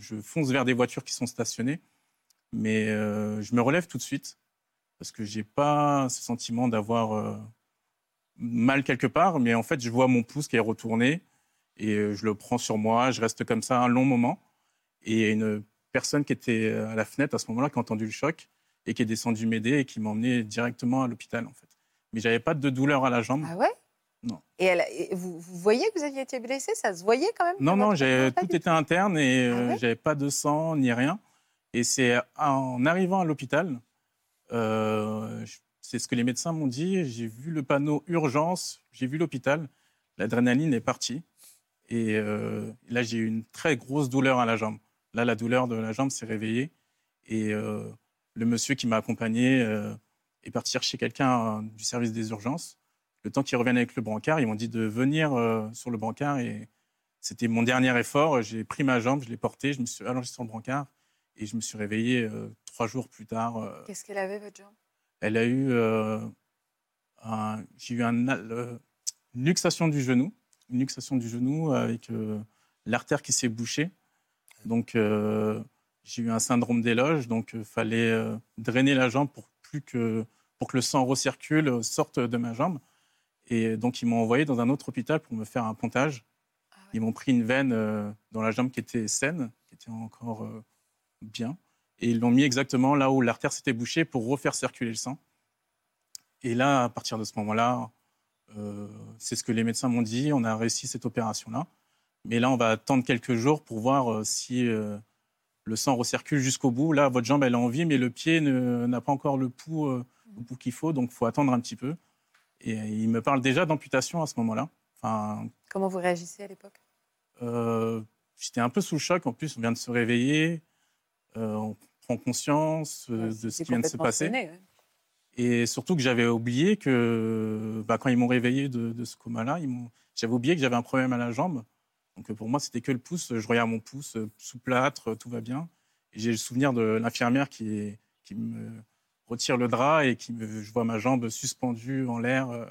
je fonce vers des voitures qui sont stationnées. Mais je me relève tout de suite parce que j'ai pas ce sentiment d'avoir mal quelque part, mais en fait, je vois mon pouce qui est retourné et euh, je le prends sur moi. Je reste comme ça un long moment. Et il y a une personne qui était à la fenêtre à ce moment-là qui a entendu le choc et qui est descendue m'aider et qui m'a emmené directement à l'hôpital, en fait. Mais j'avais pas de douleur à la jambe. Ah ouais? Non. Et, elle- et vous, vous voyez que vous aviez été blessé? Ça se voyait quand même? Non, non, j'ai tout était interne et Ah euh, ouais? j'avais pas de sang ni rien. Et c'est en arrivant à l'hôpital, euh, c'est ce que les médecins m'ont dit. J'ai vu le panneau urgence, j'ai vu l'hôpital, l'adrénaline est partie. Et euh, là, j'ai eu une très grosse douleur à la jambe. Là, la douleur de la jambe s'est réveillée. Et euh, le monsieur qui m'a accompagné euh, est parti chercher quelqu'un du service des urgences. Le temps qu'il revienne avec le brancard, ils m'ont dit de venir sur le brancard. Et c'était mon dernier effort. J'ai pris ma jambe, je l'ai portée, je me suis allongé sur le brancard. Et je me suis réveillé trois jours plus tard. Qu'est-ce qu'elle avait, votre jambe? Elle a eu un- j'ai eu un, une luxation du genou, une luxation du genou avec euh, l'artère qui s'est bouchée. Donc euh, j'ai eu un syndrome d'éloge, donc il fallait euh, drainer la jambe pour plus que pour que le sang recircule, sorte de ma jambe. Et donc ils m'ont envoyé dans un autre hôpital pour me faire un pontage. Ah ouais. Ils m'ont pris une veine euh, dans la jambe qui était saine, qui était encore euh, bien. Et ils l'ont mis exactement là où l'artère s'était bouchée pour refaire circuler le sang. Et là, à partir de ce moment-là, c'est ce que les médecins m'ont dit, on a réussi cette opération-là. Mais là, on va attendre quelques jours pour voir euh, si euh, le sang recircule jusqu'au bout. Là, votre jambe, elle est en vie, mais le pied n'a pas encore le pouls, euh, le pouls qu'il faut, donc il faut attendre un petit peu. Et euh, il me parle déjà d'amputation à ce moment-là. Enfin, Comment vous réagissez à l'époque? Euh, j'étais un peu sous le choc. En plus, on vient de se réveiller, euh, on prend conscience euh, de ce qui vient de se passer. sonné, ouais. Et surtout que j'avais oublié que bah, quand ils m'ont réveillé de, de ce coma-là, j'avais oublié que j'avais un problème à la jambe. Donc pour moi, c'était que le pouce. Je regarde mon pouce euh, sous plâtre, tout va bien. Et j'ai le souvenir de l'infirmière qui, me retire le drap et qui me, je vois ma jambe suspendue en l'air. euh,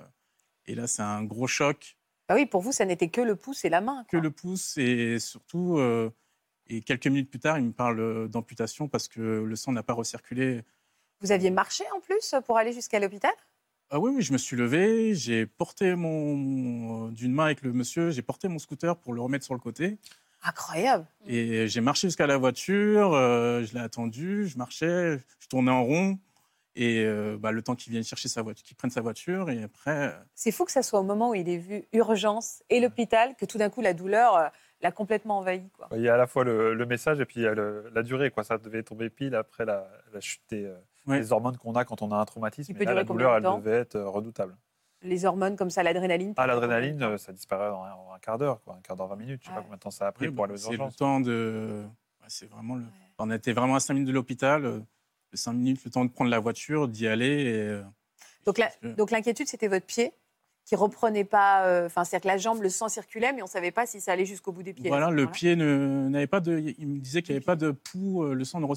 Et là, c'est un gros choc. Bah oui, pour vous, ça n'était que le pouce et la main. Que le pouce et surtout, euh, et quelques minutes plus tard, il me parle d'amputation parce que le sang n'a pas recirculé Vous aviez marché en plus pour aller jusqu'à l'hôpital? Ah oui, oui, je me suis levé, j'ai porté mon, d'une main avec le monsieur, j'ai porté mon scooter pour le remettre sur le côté Incroyable. et j'ai marché jusqu'à la voiture, euh, je l'ai attendu, je marchais, je tournais en rond et euh, bah, le temps qu'il vienne chercher sa voiture, qu'il prenne sa voiture et après, euh, C'est fou que ça soit au moment où il est vu urgence et l'hôpital que tout d'un coup la douleur euh, l'a complètement envahi. Quoi. Il y a à la fois le, le message et puis il y a le- la durée. Quoi. Ça devait tomber pile après la, la chute des, euh, Ouais. des hormones qu'on a quand on a un traumatisme. Et là, la douleur, elle devait être euh, redoutable. Les hormones comme ça, l'adrénaline. Ah, l'adrénaline, euh, ça disparaît en un, quart d'heure, un quart d'heure, 20 minutes. Je sais Ouais. pas combien de temps ça a pris oui, pour aller aux c'est le urgences. temps de, c'est vraiment le, on était vraiment à 5 minutes de l'hôpital, euh, les 5 minutes, le temps de prendre la voiture, d'y aller et euh, Donc, la- je- donc l'inquiétude, c'était votre pied qui reprenait pas. euh, Enfin, c'est-à-dire que la jambe, le sang circulait, mais on ne savait pas si ça allait jusqu'au bout des pieds. Voilà, le pied ne- n'avait pas de. Il me disait qu'il n'y avait pas de pouls, euh, le sang ne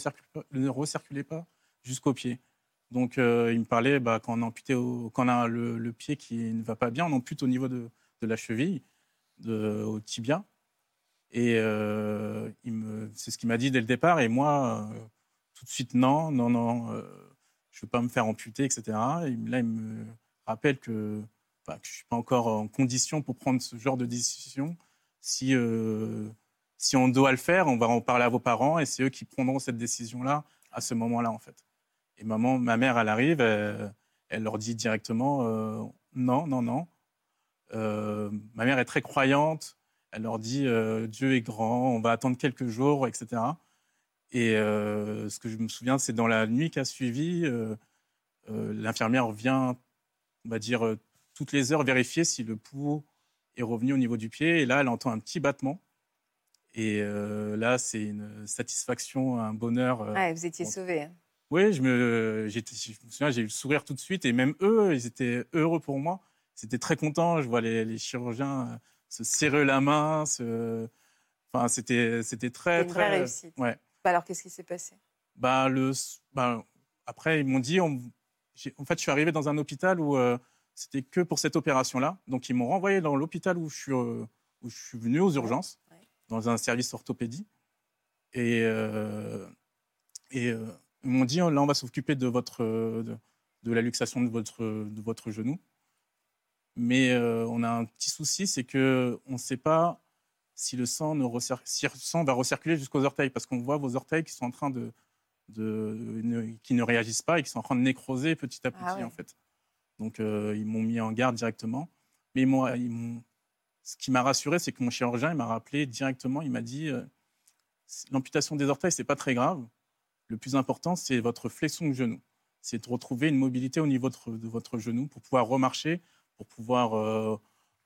ne recirculait pas jusqu'au pied. Donc, euh, il me parlait bah, quand on a quand on a le, pied qui ne va pas bien, on ampute au niveau de, la cheville, au tibia. Et euh, c'est ce qu'il m'a dit dès le départ. Et moi, euh, tout de suite, non, non, non, je ne veux pas me faire amputer, etc. Et là, il me rappelle que, bah, je ne suis pas encore en condition pour prendre ce genre de décision. Si, si on doit le faire, on va en parler à vos parents et c'est eux qui prendront cette décision-là à ce moment-là, en fait. Et maman, ma mère, elle arrive, elle, elle leur dit directement euh, non, non, non. Euh, ma mère est très croyante. Elle leur dit euh, Dieu est grand, on va attendre quelques jours, etc. Et euh, ce que je me souviens, c'est dans la nuit qui a suivi, euh, euh, l'infirmière vient, on va dire, euh, toutes les heures vérifier si le pouls est revenu au niveau du pied. Et là, elle entend un petit battement. Et euh, là, c'est une satisfaction, un bonheur. euh, Ouais, vous étiez sauvé. Oui, je me, j'étais- je me souviens, j'ai eu le sourire tout de suite et même eux, ils étaient heureux pour moi. Ils étaient très contents. Je vois les, les chirurgiens euh, se serrer la main. Se... Enfin, c'était, c'était très, C'était une très. réussite. Ouais. Bah alors, qu'est-ce qui s'est passé? Bah, le, bah, après, ils m'ont dit, on- en fait, je suis arrivé dans un hôpital où euh, c'était que pour cette opération-là. Donc, ils m'ont renvoyé dans l'hôpital où je suis, euh, où je suis venu aux urgences, Ouais. dans un service orthopédie. Et, euh, et euh, ils m'ont dit, là, on va s'occuper de, votre, euh, de, de la luxation de votre, de votre genou. Mais euh, on a un petit souci, c'est qu'on ne sait pas si le sang, ne recir- si le sang va recirculer jusqu'aux orteils, parce qu'on voit vos orteils qui sont en train de, de, ne- qui ne réagissent pas et qui sont en train de nécroser petit à petit, Ah ouais. en fait. Donc, euh, ils m'ont mis en garde directement. Mais ils m'ont- ce qui m'a rassuré, c'est que mon chirurgien il m'a rappelé directement, il m'a dit euh, l'amputation des orteils, c'est pas très grave. Le plus important, c'est votre flexion de genou. C'est de retrouver une mobilité au niveau de votre, de votre genou pour pouvoir remarcher, pour pouvoir euh,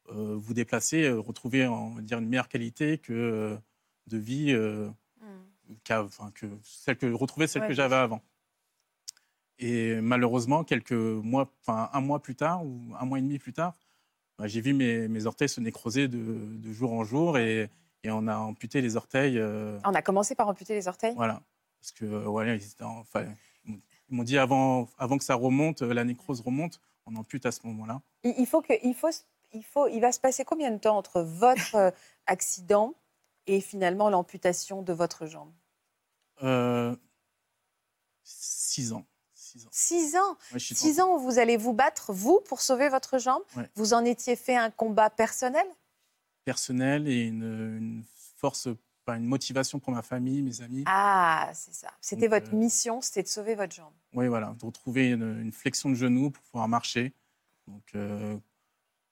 euh, vous déplacer, euh, retrouver on va dire, une meilleure qualité que, de vie enfin, que celle que retrouver celle Ouais, que j'avais avant. Et malheureusement, quelques mois, enfin un mois plus tard ou un mois et demi plus tard, bah, j'ai vu mes, mes orteils se nécroser de, de jour en jour et, et on a amputé les orteils. euh, On a commencé par amputer les orteils? Voilà, parce que euh, voilà, ils, enfin, ils m'ont dit avant, avant que ça remonte, euh, la nécrose remonte, on ampute à ce moment-là. il, faut que, il, faut, il, faut, il va se passer combien de temps entre votre euh, accident et finalement l'amputation de votre jambe? Euh, six ans. Six ans. Six ans? Ans où vous allez vous battre, vous, pour sauver votre jambe? Ouais. Vous en étiez fait un combat personnel? Personnel et une, une force, pas une motivation pour ma famille, mes amis. Ah, c'est ça. C'était Donc, votre euh, mission, c'était de sauver votre jambe. Oui, voilà, de retrouver une, une flexion de genou pour pouvoir marcher. Donc, euh,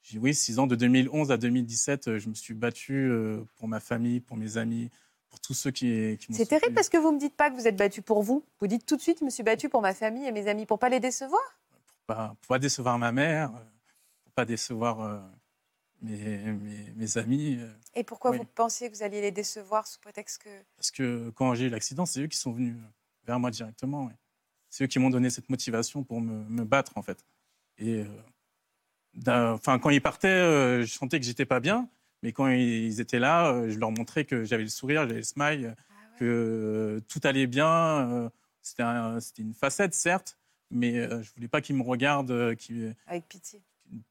j'ai- oui, six ans, de 2011 à 2017, euh, je me suis battu euh, pour ma famille, pour mes amis, pour tous ceux qui, qui m'ont C'est terrible soutenu. parce que vous me dites pas que vous êtes battu pour vous. Vous dites tout de suite, je me suis battu pour ma famille et mes amis, pour pas les décevoir. Pour pas, pour pas décevoir ma mère, pour pas décevoir mes, mes- mes amis. euh, Et pourquoi Oui. vous pensiez que vous alliez les décevoir sous prétexte que... Parce que quand j'ai eu l'accident, c'est eux qui sont venus vers moi directement. C'est eux qui m'ont donné cette motivation pour me, me battre, en fait. Et euh, enfin, quand ils partaient, euh, je sentais que j'étais pas bien. Mais quand ils étaient là, euh, je leur montrais que j'avais le sourire, j'avais le smile, que euh, tout allait bien. C'était un- c'était une facette, certes, mais je voulais pas qu'ils me regardent, qu'ils- Avec pitié.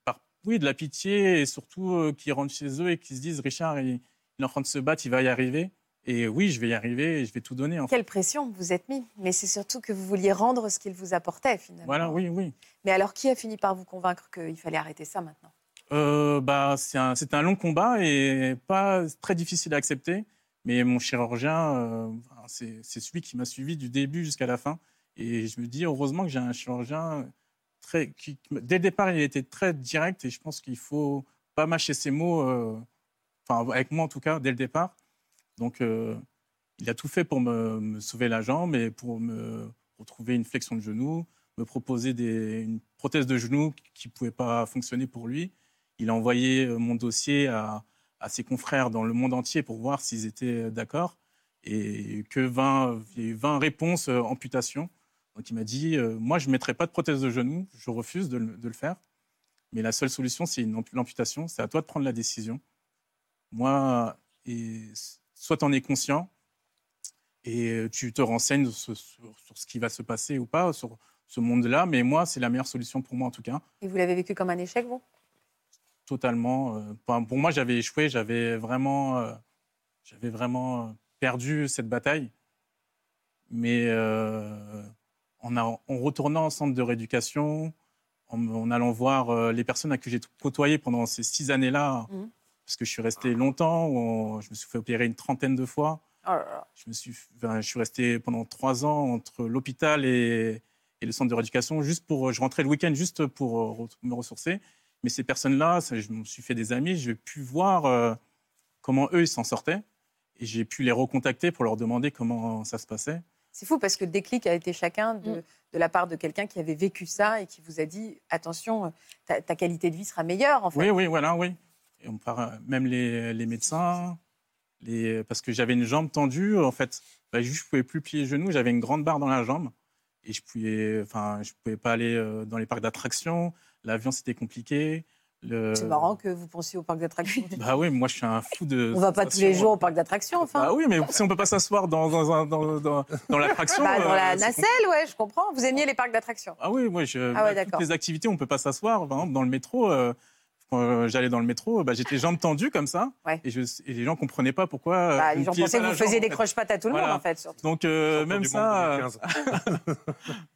par, oui, de la pitié et surtout euh, qu'ils rentrent chez eux et qu'ils se disent Richard, il, il est en train de se battre, il va y arriver. Et oui, je vais y arriver et je vais tout donner. En fait. Quelle pression vous êtes mis. Mais c'est surtout que vous vouliez rendre ce qu'il vous apportait finalement. Voilà, oui, oui. Mais alors, qui a fini par vous convaincre qu'il fallait arrêter ça maintenant? Euh, bah, c'est un, un long combat et pas très difficile à accepter. Mais mon chirurgien, euh, c'est celui qui m'a suivi du début jusqu'à la fin. Et je me dis, heureusement que j'ai un chirurgien dès le départ, il était très direct et je pense qu'il faut pas mâcher ses mots, euh, enfin, avec moi en tout cas, dès le départ. Donc, euh, il a tout fait pour me, sauver la jambe et pour me retrouver une flexion de genou, me proposer une prothèse de genou qui ne pouvait pas fonctionner pour lui. Il a envoyé euh, mon dossier à, ses confrères dans le monde entier pour voir s'ils étaient d'accord. Et que 20, il y a eu 20 réponses amputation. Donc il m'a dit euh, Moi, je ne mettrai pas de prothèse de genou, je refuse de, le- de le faire. Mais la seule solution, c'est l'amputation. C'est à toi de prendre la décision. Moi, et soit tu en es conscient et tu te renseignes sur, sur- sur ce qui va se passer ou pas, sur ce monde-là. Mais moi, c'est la meilleure solution pour moi, en tout cas Et vous l'avez vécu comme un échec, vous? Totalement. euh, pour moi, j'avais échoué, j'avais vraiment, euh, j'avais vraiment perdu cette bataille. Mais euh, en, a- en retournant en centre de rééducation, en, en allant voir euh, les personnes à qui j'ai côtoyé pendant ces six années-là, Mhm. parce que je suis resté longtemps, je me suis fait opérer une trentaine de fois. Oh là là. Je, me suis, je suis resté pendant trois ans entre l'hôpital et, et le centre de rééducation, juste pour, je rentrais le week-end juste pour euh, re- me ressourcer. Mais ces personnes-là, je me suis fait des amis, j'ai pu voir euh, comment eux, ils s'en sortaient. Et j'ai pu les recontacter pour leur demander comment ça se passait. C'est fou parce que le déclic a été chacun de, Mm. de la part de quelqu'un qui avait vécu ça et qui vous a dit attention, ta, ta qualité de vie sera meilleure en fait. Oui, oui, voilà, oui. Et on part, même les, les médecins, les, parce que j'avais une jambe tendue, en fait, bah, je pouvais plus plier les genoux, j'avais une grande barre dans la jambe et je pouvais, enfin, je pouvais pas aller euh, dans les parcs d'attractions. L'avion, c'était compliqué. Le- C'est marrant que vous pensiez au parc d'attractions. Bah oui, moi, je suis un fou de. On va pas tous les jours au parc d'attractions, enfin. Bah oui, mais si on peut pas s'asseoir dans, dans, dans, dans, dans l'attraction. Bah, dans la euh, c'est nacelle, ouais, je comprends. Vous aimiez les parcs d'attractions Ah oui, moi, je, Ah ouais, bah, d'accord. toutes les activités, on peut pas s'asseoir. Par exemple, dans le métro, euh, quand euh, j'allais dans le métro, bah, j'étais jambes tendues comme ça. Ouais. Et, je, et les gens comprenaient pas pourquoi. euh, Bah, Les ne gens pensaient que la vous faisiez des croche-pattes à tout le Voilà. monde, en fait. surtout. Donc, euh, même ça. monde 2015.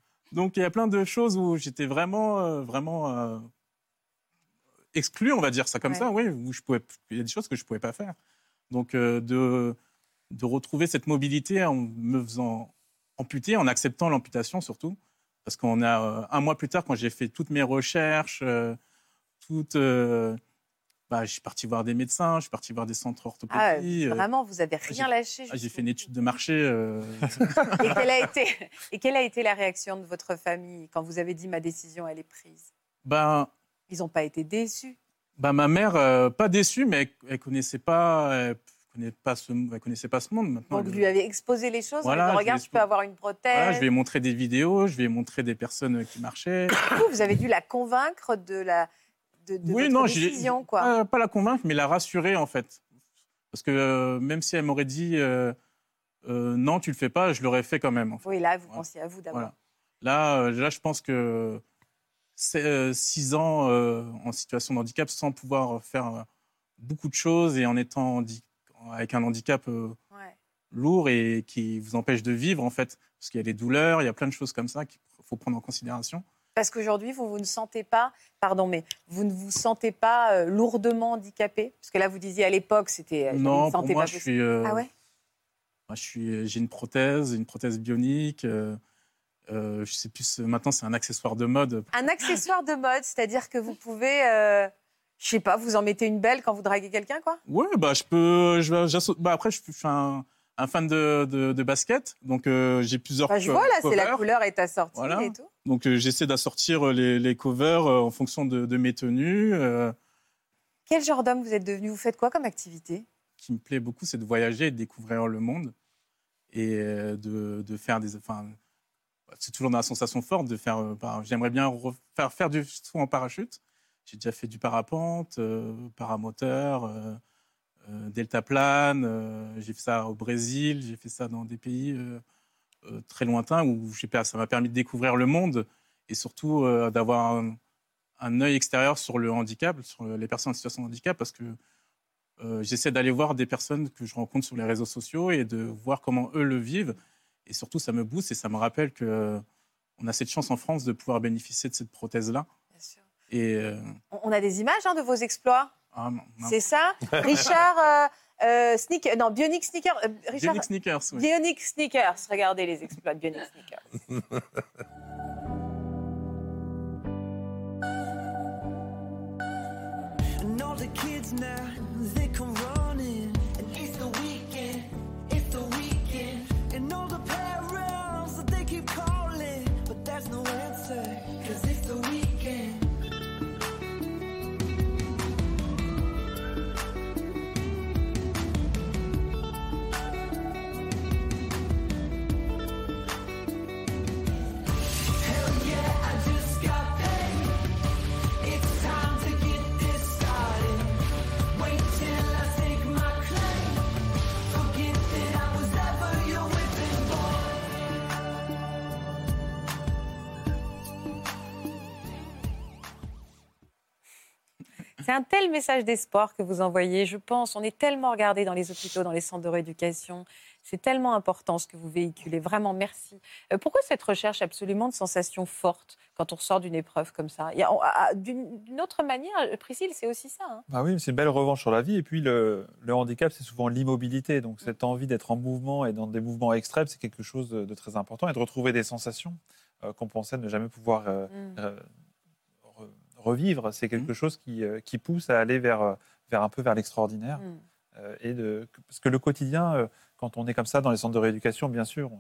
donc, il y a plein de choses où j'étais vraiment, euh, vraiment euh, exclu, on va dire ça comme Ouais. ça. Oui, où je pouvais, il y a des choses que je pouvais pas faire. Donc, euh, de, de retrouver cette mobilité en me faisant amputer, en acceptant l'amputation surtout. Parce qu'on a euh, un mois plus tard, quand j'ai fait toutes mes recherches, euh, toutes, euh, bah, je suis parti voir des médecins, je suis parti voir des centres Ah, orthopédie. euh, vraiment, vous avez rien lâché. ah, j'ai fait une étude de marché. Et quelle, a été, et quelle a été la réaction de votre famille quand vous avez dit ma décision, elle est prise? Ben, Ils n'ont pas été déçus. Bah, ma mère, euh, pas déçue, mais elle, elle connaissait pas, elle pas ce, elle connaissait pas ce monde. Maintenant, Donc, vous lui avez exposé les choses. Voilà, je regarde, tu peux avoir une prothèse. voilà, je lui ai montré des vidéos, je lui ai montré des personnes qui marchaient. Vous, vous avez dû la convaincre de la de, de oui, non, décision, quoi. Pas, pas la convaincre, mais la rassurer en fait. Parce que euh, même si elle m'aurait dit euh, euh, non, tu le fais pas, je l'aurais fait quand même. en fait. Oui, là, vous Voilà. pensiez à vous d'abord. Là, euh, là, je pense que c'est, euh, six ans euh, en situation de handicap sans pouvoir faire euh, beaucoup de choses et en étant avec un handicap Ouais. lourd et qui vous empêche de vivre en fait, parce qu'il y a les douleurs, il y a plein de choses comme ça qu'il faut prendre en considération. Parce qu'aujourd'hui, vous, vous ne sentez pas, pardon, mais vous ne vous sentez pas euh, lourdement handicapé? Parce que là, vous disiez à l'époque, c'était. non, pour sentais moi, pas je possible. suis, euh, Ah ouais? moi, je suis, j'ai une prothèse, une prothèse bionique. euh, euh, je sais plus, maintenant c'est un accessoire de mode. Un accessoire de mode, c'est-à-dire que vous pouvez, euh, je sais pas, vous en mettez une belle quand vous draguez quelqu'un, quoi? Ouais, bah je peux, je, bah, après je, suis un, un fan de, de, de basket, donc euh, j'ai plusieurs. Enfin, Je vois là, c'est la covers. couleur est assortie Voilà. et tout. Donc euh, j'essaie d'assortir les, les covers euh, en fonction de, de mes tenues. euh, Quel genre d'homme vous êtes devenu? Vous faites quoi comme activité? Qui me plaît beaucoup, c'est de voyager et de découvrir le monde et euh, de, de faire des. Enfin, c'est toujours dans la sensation forte de faire. euh, par- J'aimerais bien refaire faire du saut en parachute. J'ai déjà fait du parapente, euh, paramoteur, euh, deltaplane. euh, j'ai fait ça au Brésil. J'ai fait ça dans des pays très lointains où ça m'a permis de découvrir le monde et surtout d'avoir un, œil extérieur sur le handicap, sur les personnes en situation de handicap, parce que j'essaie d'aller voir des personnes que je rencontre sur les réseaux sociaux et de voir comment eux le vivent. Et surtout, ça me booste et ça me rappelle que euh, on a cette chance en France de pouvoir bénéficier de cette prothèse-là. Bien sûr. Et euh, On a des images hein, de vos exploits. ah. C'est ça Richard euh, euh, Sneaker, non, Bionic Sneaker. euh, Richard, Bionic Sneakers, oui. Bionic Sneakers. Regardez les exploits de Bionic Sneakers. And all the kids now, they come C'est un tel message d'espoir que vous envoyez, je pense. On est tellement regardé dans les hôpitaux, dans les centres de rééducation. C'est tellement important ce que vous véhiculez. Vraiment, merci. Euh, pourquoi cette recherche absolument de sensations fortes quand on ressort d'une épreuve comme ça? Il y a- on- ah, D'une autre manière, euh, Priscille, c'est aussi ça. hein. Bah oui, c'est une belle revanche sur la vie. Et puis, le, le handicap, c'est souvent l'immobilité. Donc, cette envie d'être en mouvement et dans des mouvements extrêmes, c'est quelque chose de, de très important. Et de retrouver des sensations euh, qu'on pensait ne jamais pouvoir euh, Mm. Re- revivre, c'est quelque chose qui, euh, qui pousse à aller vers, euh, vers un peu vers l'extraordinaire. Mm. Euh, et de, parce que le quotidien, quand on est comme ça dans les centres de rééducation, bien sûr,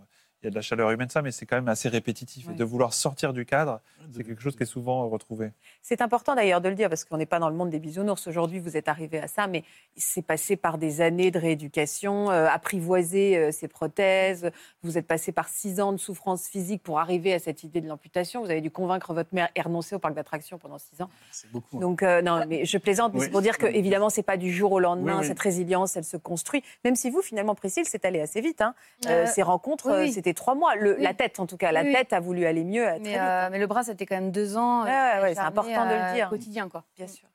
il y a de la chaleur humaine, ça, mais c'est quand même assez répétitif. Ouais. Et de vouloir sortir du cadre, c'est quelque chose qui est souvent retrouvé. C'est important d'ailleurs de le dire parce qu'on n'est pas dans le monde des bisounours. Aujourd'hui, vous êtes arrivé à ça, mais c'est passé par des années de rééducation, euh, apprivoiser euh, ces prothèses. Vous êtes passé par six ans de souffrance physique pour arriver à cette idée de l'amputation. Vous avez dû convaincre votre mère et renoncer au parc d'attractions pendant six ans. C'est beaucoup. Donc, euh, non, mais je plaisante, mais Oui. c'est pour dire que, évidemment, c'est pas du jour au lendemain. Oui, oui. Cette résilience, elle se construit. Même si vous, finalement, Priscille, c'est allé assez vite. hein. Euh, Euh, ces rencontres, oui, euh, trois mois. Le- Oui. La tête, en tout cas, la Oui, oui. tête a voulu aller mieux euh, très Mais, vite. euh, hein. mais le bras, c'était quand même deux ans. Ouais, ouais, c'est important de le euh, dire. Quotidien, quoi. Bien sûr.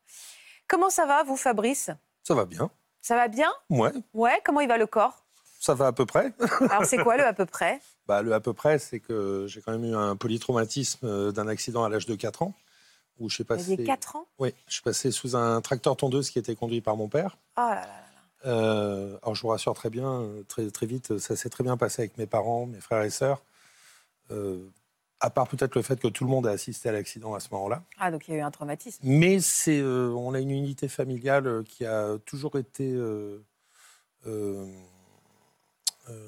Comment ça va, vous, Fabrice? Ça va bien. Ça va bien? Ouais, Ouais. Comment il va le corps? Ça va à peu près. Alors, c'est quoi le à peu près? Bah, le à peu près, c'est que j'ai quand même eu un polytraumatisme euh, d'un accident à l'âge de 4 ans. Où je suis Vous aviez 4 ans? Oui, je suis passé sous un tracteur tondeuse qui était conduit par mon père. Oh là là. Euh, alors je vous rassure très bien, très, très vite, ça s'est très bien passé avec mes parents, mes frères et sœurs. Euh, à part peut-être le fait que tout le monde a assisté à l'accident à ce moment-là. Ah, donc il y a eu un traumatisme. Mais c'est, euh, on a une unité familiale qui a toujours été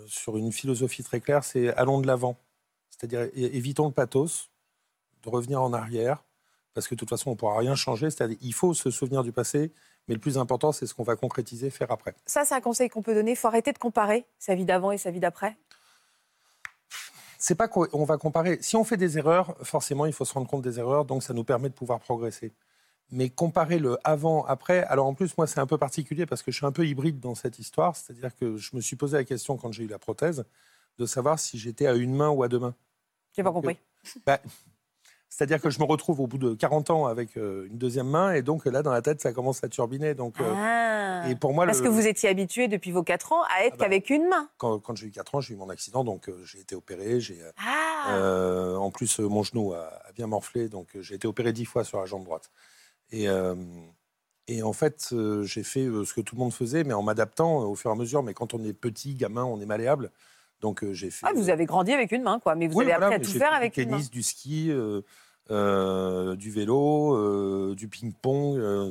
sur une philosophie très claire, c'est allons de l'avant. C'est-à-dire évitons le pathos, de revenir en arrière, parce que de toute façon on ne pourra rien changer. C'est-à-dire il faut se souvenir du passé, mais le plus important c'est ce qu'on va concrétiser, faire après. Ça, c'est un conseil qu'on peut donner. Il faut arrêter de comparer sa vie d'avant et sa vie d'après. C'est pas qu'on on va comparer. Si on fait des erreurs, forcément, il faut se rendre compte des erreurs, donc ça nous permet de pouvoir progresser. Mais comparer le avant, après, alors en plus, moi, c'est un peu particulier parce que je suis un peu hybride dans cette histoire. C'est-à-dire que je me suis posé la question quand j'ai eu la prothèse de savoir si j'étais à une main ou à deux mains. J'ai pas compris. Bah, C'est-à-dire que je me retrouve au bout de 40 ans avec euh, une deuxième main et donc là, dans la tête, ça commence à turbiner. Donc, euh, Ah. et pour moi, Parce le- que vous étiez habitué depuis vos 4 ans à être Ah bah. qu'avec une main. quand, quand j'ai eu 4 ans, j'ai eu mon accident, donc euh, j'ai été opéré. J'ai, Ah. Euh, en plus, mon genou a, a bien morflé, donc j'ai été opéré dix fois sur la jambe droite. Et, et en fait, j'ai fait ce que tout le monde faisait, mais en m'adaptant au fur et à mesure. Mais quand on est petit, gamin, on est malléable. Donc euh, j'ai fait. Ah, vous avez grandi avec une main, quoi. Mais vous Oui, avez voilà, appris à tout faire avec du une main. tennis, du ski, euh, euh, du vélo, du ping-pong.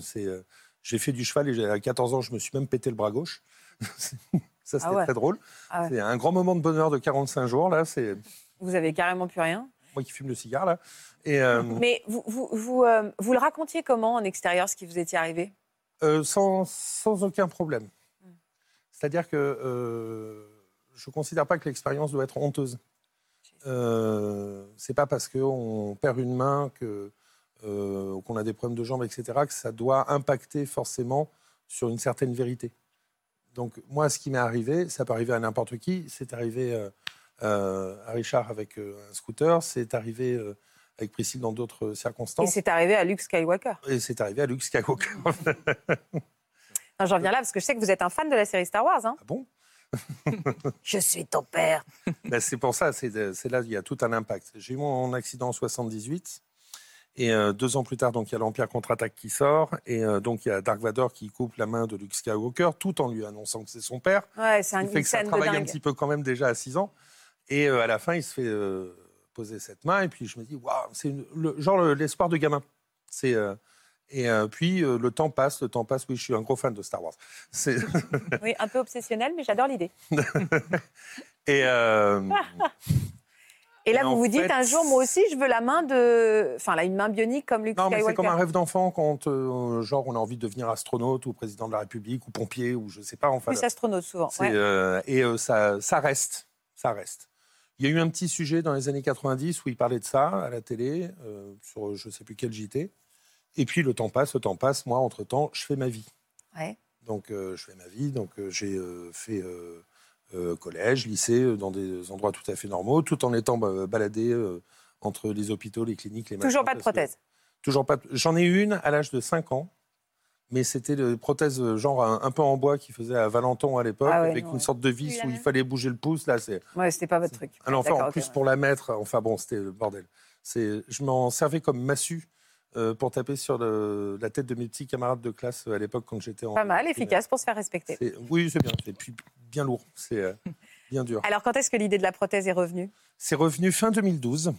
j'ai fait du cheval et à 14 ans, je me suis même pété le bras gauche. Ça, c'était Ah ouais. très drôle. Ah ouais. C'est un grand moment de bonheur de 45 jours. Là, c'est Vous avez carrément plus rien. moi qui fume le cigare là. Et euh, Mais vous, vous, vous, euh, vous le racontiez comment en extérieur, ce qui vous était arrivé? Euh, sans, sans aucun problème. Mm. C'est-à-dire que je ne considère pas que l'expérience doit être honteuse. Euh, c'est pas parce qu'on perd une main, que, euh, qu'on a des problèmes de jambes, etc., que ça doit impacter forcément sur une certaine vérité. Donc moi, ce qui m'est arrivé, ça peut arriver à n'importe qui. C'est arrivé euh, euh, à Richard avec un scooter, c'est arrivé avec Priscille dans d'autres Et circonstances, c'est arrivé à Luke Skywalker. et c'est arrivé à Luke Skywalker. J'en viens là parce que je sais que vous êtes un fan de la série Star Wars. hein. ah bon? Je suis ton père. Ben, c'est pour ça, c'est là il y a tout un impact. J'ai eu mon accident en 78 et euh, deux ans plus tard, donc il y a l'Empire contre-attaque qui sort et euh, donc il y a Dark Vador qui coupe la main de Luke Skywalker tout en lui annonçant que c'est son père. Ouais, c'est Ce un, qui fait que ça travaille un petit peu quand même déjà à 6 ans. Et euh, à la fin, il se fait poser cette main et puis je me dis waouh, c'est le, genre le- l'espoir de gamin. C'est et euh, puis euh, le temps passe, le temps passe. Oui, je suis un gros fan de Star Wars. Oui, un peu obsessionnel, mais j'adore l'idée. et euh, Et là, Et vous vous dites fait- un jour, moi aussi, je veux la main de. Enfin, là, une main bionique comme Luke Non, mais Skywalker. c'est comme un rêve d'enfant quand, genre, on a envie de devenir astronaute ou président de la République ou pompier ou je sais pas. Enfin, Plus astronaute, souvent. ouais. et ça, ça reste, ça reste. Il y a eu un petit sujet dans les années 90 où il parlait de ça à la télé sur je sais plus quel JT. Et puis le temps passe, le temps passe. Moi, entre temps, je fais ma vie. Ouais. Donc, euh, je fais ma vie. Donc, euh, j'ai euh, fait euh, euh, collège, lycée, euh, dans des endroits tout à fait normaux, tout en étant bah, baladé euh, entre les hôpitaux, les cliniques, les Toujours machins, pas de que- prothèse. Toujours pas. J'en ai une à l'âge de 5 ans. mais c'était des prothèses genre un, un peu en bois qui faisait à Valenton à l'époque, Ah ouais, avec non, une ouais. sorte de vis où il fallait bouger le pouce. Là, c'est Ouais, c'était pas votre truc. un En plus, pour la mettre, enfin bon, c'était le bordel. C'est, je m'en servais comme massue euh, pour taper sur le- la tête de mes petits camarades de classe euh, à l'époque quand j'étais en. Pas mal, primaire. efficace pour se faire respecter. Oui, c'est bien. Et puis bien lourd. C'est euh, bien dur. Alors, quand est-ce que l'idée de la prothèse est revenue? C'est revenu fin 2012.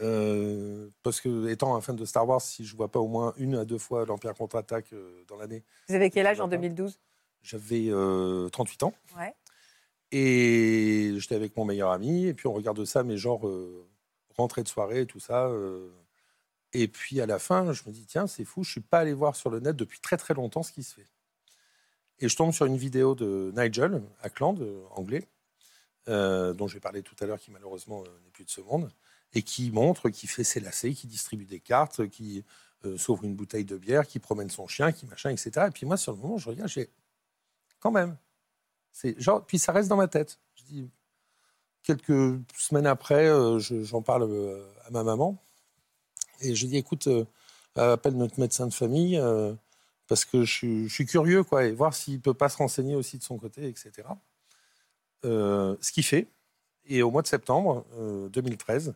euh, parce que, étant un fan de Star Wars, si je vois pas au moins une à deux fois l'Empire contre-attaque dans l'année, Vous avez quel âge en pas. 2012 j'avais euh, 38 ans. Ouais. Et j'étais avec mon meilleur ami, et puis on regarde ça, mais genre rentrée de soirée, tout ça. Et puis à la fin, je me dis, tiens, c'est fou, je suis pas allé voir sur le net depuis très très longtemps ce qui se fait. Et je tombe sur une vidéo de Nigel Ackland, anglais, euh, dont j'ai parlé tout à l'heure, qui malheureusement euh, n'est plus de ce monde, et qui montre, qui fait ses lacets, qui distribue des cartes, qui euh, s'ouvre une bouteille de bière, qui promène son chien, qui machin, etc. Et puis moi, sur le moment, je regarde, j'ai quand même. Genre, puis ça reste dans ma tête. Je dis, quelques semaines après, euh, je- j'en parle à ma maman. Et je dis, écoute, euh, appelle notre médecin de famille, euh, parce que je, suis- je suis curieux, quoi, et voir s'il peut pas se renseigner aussi de son côté, etc. Euh, ce qu'il fait. Et au mois de septembre euh, 2013,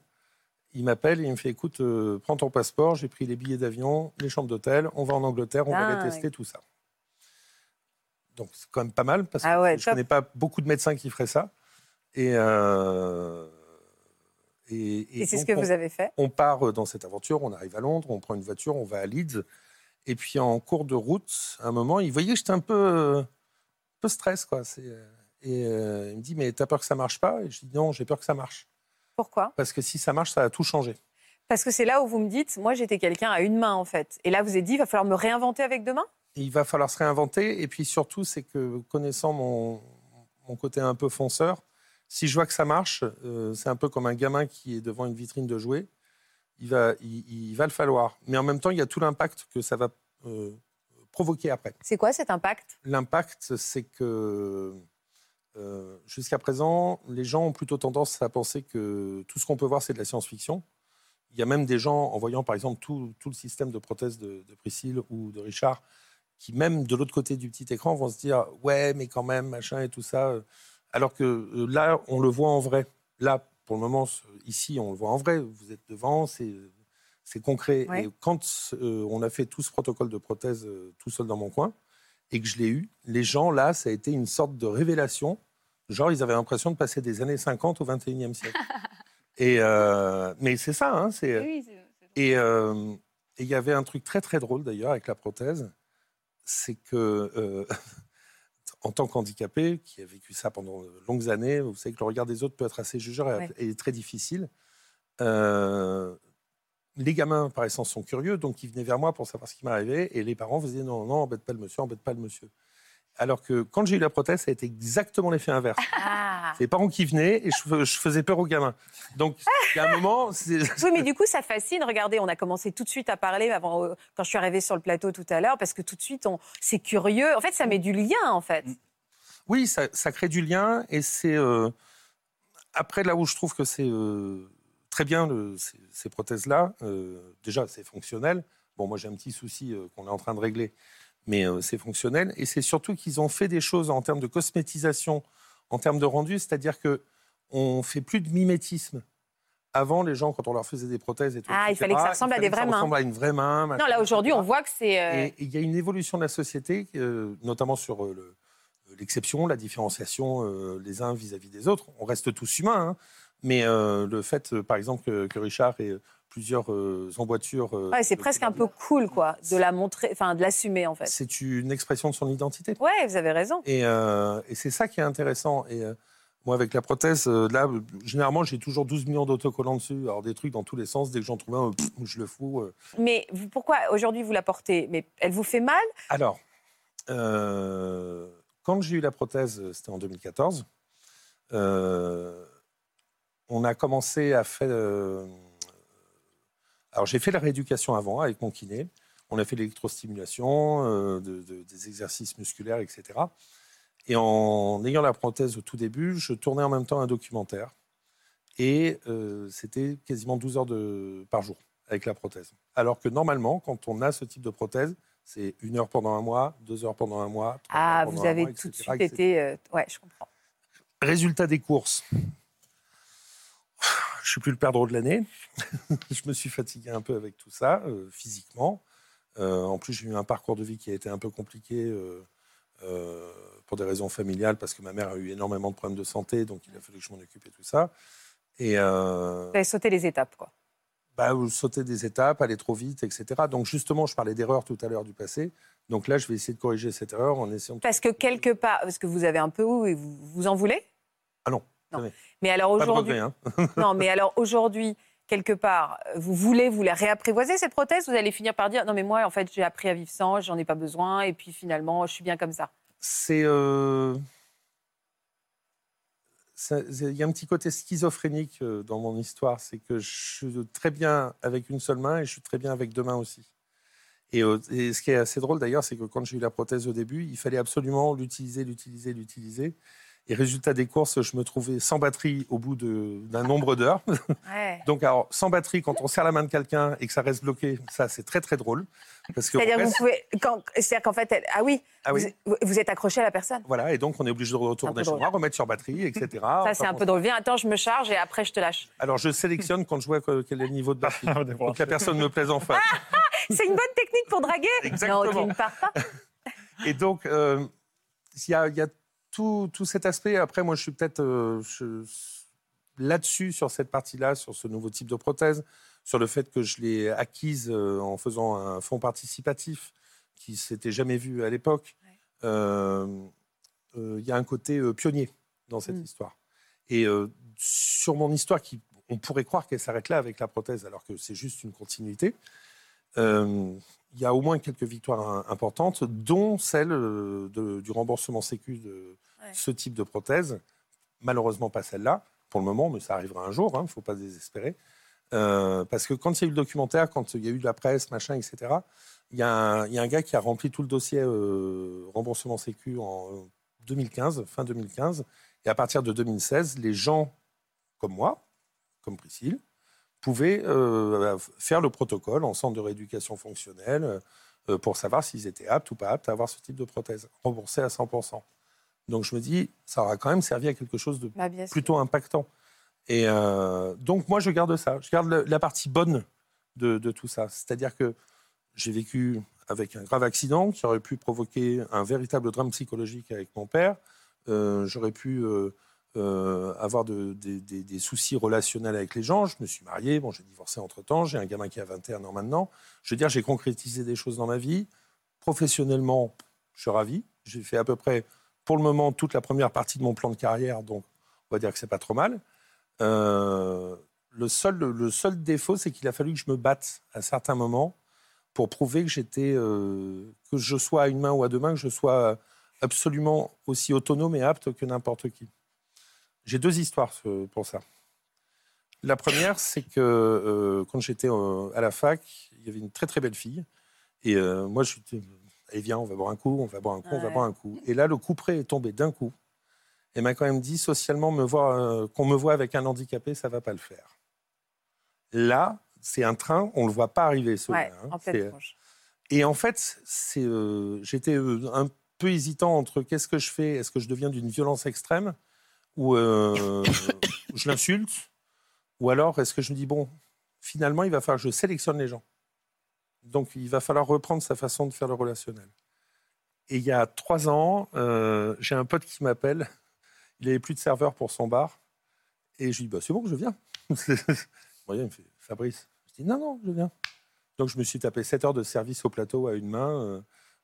il m'appelle et il me fait, écoute, euh, prends ton passeport, j'ai pris les billets d'avion, les chambres d'hôtel, on va en Angleterre, on va Ah, aller tester ouais. tout ça. Donc c'est quand même pas mal parce que Ah ouais, je top. connais pas beaucoup de médecins qui feraient ça. Et, et, Et c'est ce que on- vous avez fait on part euh, dans cette aventure, on arrive à Londres, on prend une voiture, on va à Leeds. Et puis en cours de route, à un moment, il voyait que j'étais un peu, un peu stress. Quoi. Euh, et euh, il me dit, mais t'as peur que ça marche pas? Et je dis, non, j'ai peur que ça marche. Pourquoi? Parce que si ça marche, ça va tout changer. Parce que c'est là où vous me dites, moi j'étais quelqu'un à une main en fait. Et là vous avez dit, il va falloir me réinventer avec deux mains il va falloir se réinventer. Et puis surtout, c'est que connaissant mon, mon côté un peu fonceur, si je vois que ça marche, euh, c'est un peu comme un gamin qui est devant une vitrine de jouets. Il va, il, il va le falloir. Mais en même temps, il y a tout l'impact que ça va euh, provoquer après. C'est quoi cet impact? L'impact, c'est que euh, jusqu'à présent, les gens ont plutôt tendance à penser que tout ce qu'on peut voir, c'est de la science-fiction. Il y a même des gens, en voyant par exemple tout, tout le système de prothèses de, de Priscille ou de Richard, qui même de l'autre côté du petit écran vont se dire ouais, mais quand même, machin et tout ça. Alors que euh, là, on le voit en vrai. Là, pour le moment, ici, on le voit en vrai. Vous êtes devant, c'est c'est concret. Ouais. Et quand euh, on a fait tout ce protocole de prothèse euh, tout seul dans mon coin, et que je l'ai eu, les gens, là, ça a été une sorte de révélation. Genre, ils avaient l'impression de passer des années 50 au 21e siècle. et, euh, mais c'est ça, hein, c'est... Oui, Et il y avait un truc très très drôle d'ailleurs avec la prothèse, c'est que en tant qu'handicapé, qui a vécu ça pendant de longues années, vous savez que le regard des autres peut être assez jugeur et, Ouais. et très difficile. Euh, les gamins, par essence, sont curieux, donc ils venaient vers moi pour savoir ce qui m'arrivait, et les parents faisaient non, non, embête pas le monsieur, embête pas le monsieur. Alors que quand j'ai eu la prothèse, ça a été exactement l'effet inverse. Ah C'est les parents qui venaient et je, fais- je faisais peur aux gamins. Donc, il y a un moment, Oui, mais du coup, ça fascine. Regardez, on a commencé tout de suite à parler avant, euh, quand je suis arrivée sur le plateau tout à l'heure, parce que tout de suite, on... c'est curieux. En fait, ça met du lien, en fait. Oui, ça, ça crée du lien et c'est euh, après là où je trouve que c'est euh, très bien le- ces, ces prothèses-là. euh, déjà, c'est fonctionnel. Bon, moi j'ai un petit souci qu'on est en train de régler, mais euh, c'est fonctionnel et c'est surtout qu'ils ont fait des choses en termes de cosmétisation, en termes de rendu, c'est-à-dire que on fait plus de mimétisme. Avant, les gens, quand on leur faisait des prothèses et tout, Ah, il etc., fallait que ça ressemble à des ça vraies mains. ressemble à une vraie main. Non, là, aujourd'hui, on voit que c'est. euh, il y a une évolution de la société, euh, notamment sur euh, le- l'exception, la différenciation les uns vis-à-vis des autres. On reste tous humains, hein, mais le fait, par exemple, que, que Richard ait plusieurs euh, emboîtures. euh, Ouais, c'est presque un peu cool, quoi, de la montrer, enfin, de l'assumer, en fait. C'est une expression de son identité. Ouais, vous avez raison. Et, euh, et c'est ça qui est intéressant. Et moi, avec la prothèse, là, généralement, j'ai toujours 12 millions d'autocollants dessus. Alors, des trucs dans tous les sens. Dès que j'en trouve un, pff, je le fous. Mais vous- pourquoi aujourd'hui vous la portez? Mais elle vous fait mal? Alors, quand j'ai eu la prothèse, c'était en 2014, euh, on a commencé à faire. Alors, j'ai fait la rééducation avant avec mon kiné. On a fait l'électrostimulation, euh, de- de- des exercices musculaires, etc. Et en ayant la prothèse au tout début, je tournais en même temps un documentaire. Et euh, c'était quasiment 12 heures de, par jour avec la prothèse. Alors que normalement, quand on a ce type de prothèse, C'est une heure pendant un mois, deux heures pendant un mois. trois Ah, heures pendant vous un avez mois, tout de suite etc. été. euh, ouais, je comprends. Résultat des courses. Je suis plus le perdreau de l'année. je me suis fatigué un peu avec tout ça, euh, physiquement. Euh, en plus, j'ai eu un parcours de vie qui a été un peu compliqué euh, pour des raisons familiales, parce que ma mère a eu énormément de problèmes de santé, donc il a fallu que je m'en occupe et tout ça. Et Vous avez sauté les étapes, quoi. bah, sauter des étapes, aller trop vite, etc. Donc justement, je parlais d'erreur tout à l'heure du passé. Donc là, je vais essayer de corriger cette erreur en essayant de... Parce que quelque part, parce que vous avez un peu où et vous, vous en voulez? Ah non, Non. Mais alors aujourd'hui, hein. non, mais alors aujourd'hui, quelque part, vous voulez vous la réapprivoiser cette prothèse? Vous allez finir par dire non, mais moi, en fait, j'ai appris à vivre sans, j'en ai pas besoin, et puis finalement, je suis bien comme ça. C'est. euh, Il y a un petit côté schizophrénique euh, dans mon histoire. C'est que je suis très bien avec une seule main et je suis très bien avec deux mains aussi. Et, euh, et ce qui est assez drôle d'ailleurs, c'est que quand j'ai eu la prothèse au début, il fallait absolument l'utiliser, l'utiliser, l'utiliser. Et résultat des courses, je me trouvais sans batterie au bout d'un nombre d'heures. Ouais. Donc, alors, sans batterie, quand on serre la main de quelqu'un et que ça reste bloqué, ça, c'est très, très drôle. Parce que C'est-à-dire on que vous reste- pouvez, quand- c'est-à-dire qu'en fait, elle- ah oui, Ah oui. Vous, vous êtes accroché à la personne. Voilà, et donc on est obligé de retourner chez moi, remettre sur batterie, etc. Ça, c'est un peu drôle. Viens, attends, je me charge et après, je te lâche. Alors je sélectionne quand je vois que- quel est le niveau de batterie. Pour que la personne me plaise en face. C'est une bonne technique pour draguer. Exactement. Non, tu ne pars pas. Et donc, euh, il y a, il y a tout, tout cet aspect. Après, moi, je suis peut-être euh, là-dessus, sur cette partie-là, sur ce nouveau type de prothèse, sur le fait que je l'ai acquise euh, en faisant un fonds participatif qui s'était jamais vu à l'époque. Euh, Il y a un côté pionnier dans cette Mm. histoire. Et sur mon histoire, qui, on pourrait croire qu'elle s'arrête là avec la prothèse, alors que c'est juste une continuité. Euh, il y a au moins quelques victoires hein, importantes, dont celle euh, de- du remboursement sécu de Ouais. ce type de prothèse. Malheureusement, pas celle-là, pour le moment, mais ça arrivera un jour, il ne faut pas désespérer. Euh, parce que quand il y a eu le documentaire, quand il y a eu de la presse, machin, etc., il y, a un- il y a un gars qui a rempli tout le dossier euh, remboursement sécu en euh, 2015, fin 2015. Et à partir de 2016, les gens comme moi, comme Priscille, pouvaient euh, faire le protocole en centre de rééducation fonctionnelle euh, pour savoir s'ils étaient aptes ou pas aptes à avoir ce type de prothèse, remboursé à 100%. Donc je me dis, ça aura quand même servi à quelque chose de Bah, plutôt impactant. Et euh, donc moi, je garde ça. Je garde la partie bonne de, de tout ça. C'est-à-dire que j'ai vécu avec un grave accident qui aurait pu provoquer un véritable drame psychologique avec mon père. J'aurais pu euh, avoir de- des- soucis relationnels avec les gens. Je me suis marié, bon, j'ai divorcé entre-temps, j'ai un gamin qui a 21 ans maintenant. Je veux dire, j'ai concrétisé des choses dans ma vie. Professionnellement, je suis ravi. J'ai fait à peu près, pour le moment, toute la première partie de mon plan de carrière, donc on va dire que c'est pas trop mal. Euh, le, seul, le seul défaut, c'est qu'il a fallu que je me batte à certains moments pour prouver que j'étais, euh, que je sois à une main ou à deux mains, que je sois absolument aussi autonome et apte que n'importe qui. J'ai deux histoires pour ça. La première, c'est que euh, quand j'étais euh, à la fac, il y avait une très très belle fille. Et euh, moi, je suis allez, viens, on va boire un coup, on va boire un coup, on va boire un coup. Et là, le coup près est tombé d'un coup. Elle m'a quand même dit, socialement, me voir, euh, qu'on me voit avec un handicapé, ça va pas le faire. Là, c'est un train, on le voit pas arriver. Ouais, hein. en pleine et en fait, c'est, j'étais un peu hésitant entre qu'est-ce que je fais Est-ce que je deviens d'une violence extrême ou euh, je l'insulte Ou alors est-ce que je me dis, bon, finalement, il va falloir que je sélectionne les gens. Donc, il va falloir reprendre sa façon de faire le relationnel. Et il y a trois ans, euh, j'ai un pote qui m'appelle. Il n'avait plus de serveur pour son bar. Et je lui dis, bah, c'est bon, je viens. Il me fait, Fabrice. Je dis, non, non, je viens. Donc, je me suis tapé 7 heures de service au plateau à une main,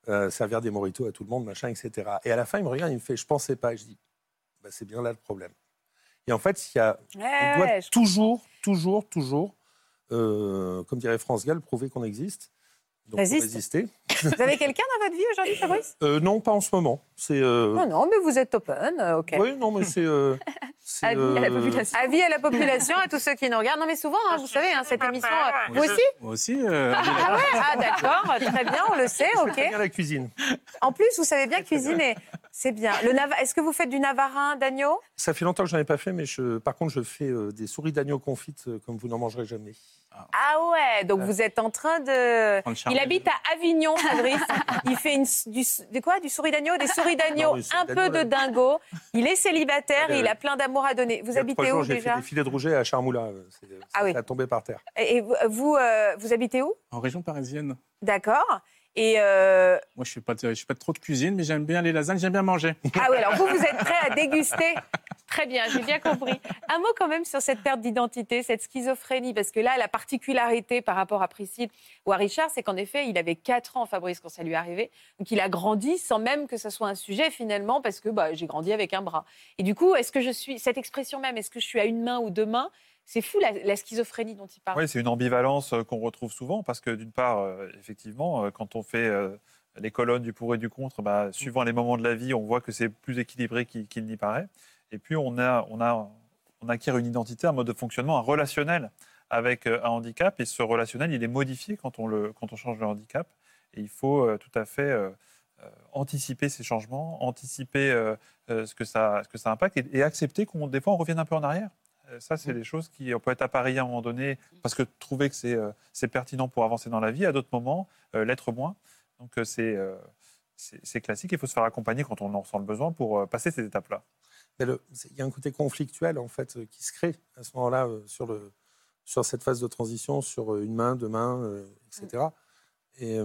euh, servir des moritos à tout le monde, machin, etc. Et à la fin, il me regarde, il me fait, je pensais pas. Et je dis, bah, c'est bien là le problème. Et en fait, il y a, Ouais, on doit ouais, toujours, toujours, toujours, euh, comme dirait France Gall, prouver qu'on existe. Donc, résister. Vous avez quelqu'un dans votre vie aujourd'hui, Fabrice? Euh, non, pas en ce moment. C'est. euh, Non, non, mais vous êtes open, euh, ok. Oui, non, mais c'est. euh, Avis à la population. Avis à la population, à tous ceux qui nous regardent. Non, mais souvent, hein, vous savez, hein, cette émission. vous aussi Moi aussi. euh, Ah ouais Ah d'accord, très bien, on le sait, je fais très ok. bien la cuisine. En plus, vous savez bien cuisiner. C'est bien. Le Nava- Est-ce que vous faites du navarin d'agneau? Ça fait longtemps que je n'en ai pas fait, mais je, par contre, je fais euh, des souris d'agneau confites euh, comme vous n'en mangerez jamais. Ah ouais, donc vous êtes en train de... Il habite à Avignon, Fabrice. Il fait une, du, de quoi? Du souris d'agneau Des souris d'agneau, Non, des souris un peu d'agneau, de dingo. Il est célibataire il a plein d'amour à donner. Vous habitez où j'ai déjà? fait des filets de rouget à Charmoula. euh, C'est, Ah ça oui. a tombé par terre. Et vous, vous, euh, vous habitez où? En région parisienne. D'accord. Et euh, Moi, je ne fais, pas je fais pas trop de cuisine, mais j'aime bien les lasagnes, j'aime bien manger. ah oui, alors vous, vous êtes prêt à déguster Très bien, j'ai bien compris. Un mot quand même sur cette perte d'identité, cette schizophrénie, parce que là, la particularité par rapport à Priscille ou à Richard, c'est qu'en effet, il avait 4 ans, Fabrice, quand ça lui est arrivé. Donc il a grandi sans même que ce soit un sujet finalement, parce que bah, j'ai grandi avec un bras. Et du coup, est-ce que je suis, cette expression même, est-ce que je suis à une main ou deux mains C'est fou la, la schizophrénie dont il parle. Oui, c'est une ambivalence euh, qu'on retrouve souvent parce que d'une part, euh, effectivement, euh, quand on fait euh, les colonnes du pour et du contre, bah, suivant les moments de la vie, on voit que c'est plus équilibré qu'il qu'il n'y paraît. Et puis, on, a, on, a, on acquiert une identité, un mode de fonctionnement, un relationnel avec euh, un handicap. Et ce relationnel, il est modifié quand on, le, quand on change le handicap. Et il faut euh, tout à fait euh, anticiper ces changements, anticiper ce, que ça, ce que ça impacte et, et accepter qu'on des fois on revienne un peu en arrière. Ça, c'est des choses qui on peut être appareillé à un moment donné parce que trouver que c'est euh, c'est pertinent pour avancer dans la vie, à d'autres moments, euh, l'être moins. Donc euh, c'est c'est c'est classique. Il faut se faire accompagner quand on en ressent le besoin pour passer ces étapes-là. Il y a un côté conflictuel en fait euh, qui se crée à ce moment-là euh, sur, le, sur cette phase de transition, sur euh, une main, deux mains, etc. Et,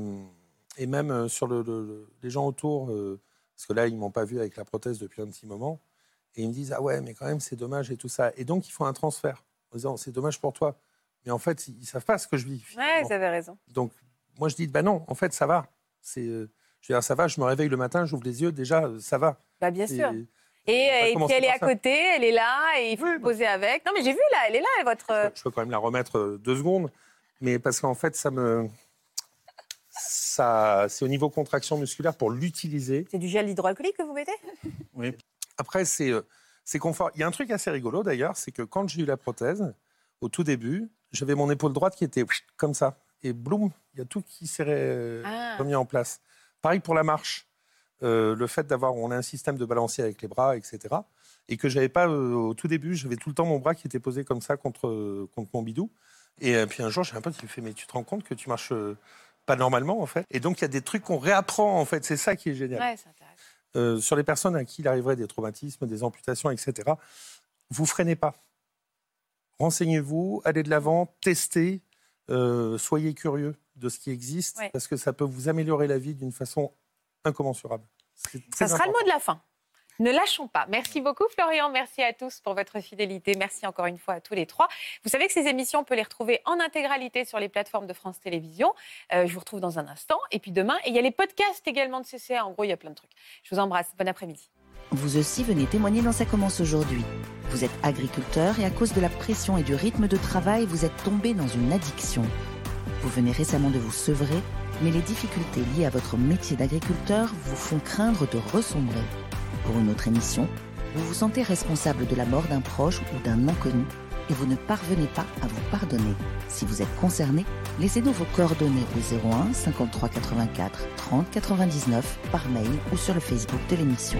et même sur le, le- le- les gens autour, parce que là ils m'ont pas vu avec la prothèse depuis un petit moment, et ils me disent ah ouais mais quand même c'est dommage et tout ça. Et donc ils font un transfert en disant c'est dommage pour toi, mais en fait ils, ils savent pas ce que je vis. Ouais, finalement. vous avez raison. Donc, moi, je dis, bah non, en fait, ça va. C'est, je veux dire, ça va, je me réveille le matin, j'ouvre les yeux, déjà, ça va. Bah, bien Et- sûr. On Et, puis elle est à ça. côté, elle est là, et il faut Oui, bah. poser avec. Non, mais j'ai vu là, elle est là, votre. euh, Je peux quand même la remettre euh, deux secondes, mais parce qu'en fait, ça me. Ça, c'est au niveau contraction musculaire pour l'utiliser. C'est du gel hydroalcoolique que vous mettez? Oui. Après, c'est, euh, c'est confort. Il y a un truc assez rigolo d'ailleurs, c'est que quand j'ai eu la prothèse, au tout début, j'avais mon épaule droite qui était comme ça. Et bloum, il y a tout qui s'est euh, Ah. remis en place. Pareil pour la marche. Euh, le fait d'avoir, on a un système de balancier avec les bras, etc. Et que j'avais pas euh, au tout début, j'avais tout le temps mon bras qui était posé comme ça contre, euh, contre mon bidou. Et euh, puis un jour, j'ai un pote qui me fait, mais tu te rends compte que tu marches pas normalement en fait? Et donc il y a des trucs qu'on réapprend en fait. C'est ça qui est génial. Ouais, sur les personnes à qui il arriverait des traumatismes, des amputations, etc., vous freinez pas. Renseignez-vous, allez de l'avant, testez, soyez curieux de ce qui existe, Ouais. parce que ça peut vous améliorer la vie d'une façon incommensurable. Ça sera le mot de la fin. Ne lâchons pas. Merci beaucoup Florian, merci à tous pour votre fidélité. Merci encore une fois à tous les trois. Vous savez que ces émissions, on peut les retrouver en intégralité sur les plateformes de France Télévisions. Euh, je vous retrouve dans un instant. Et puis demain, et il y a les podcasts également de CCA. En gros, il y a plein de trucs. Je vous embrasse. Bon après-midi. Vous aussi venez témoigner dans Ça commence aujourd'hui. Vous êtes agriculteur et à cause de la pression et du rythme de travail, vous êtes tombé dans une addiction. Vous venez récemment de vous sevrer, mais les difficultés liées à votre métier d'agriculteur vous font craindre de ressombrer. Pour une autre émission, vous vous sentez responsable de la mort d'un proche ou d'un inconnu et vous ne parvenez pas à vous pardonner. Si vous êtes concerné, laissez-nous vos coordonnées au 01 53 84 30 99 par mail ou sur le Facebook de l'émission.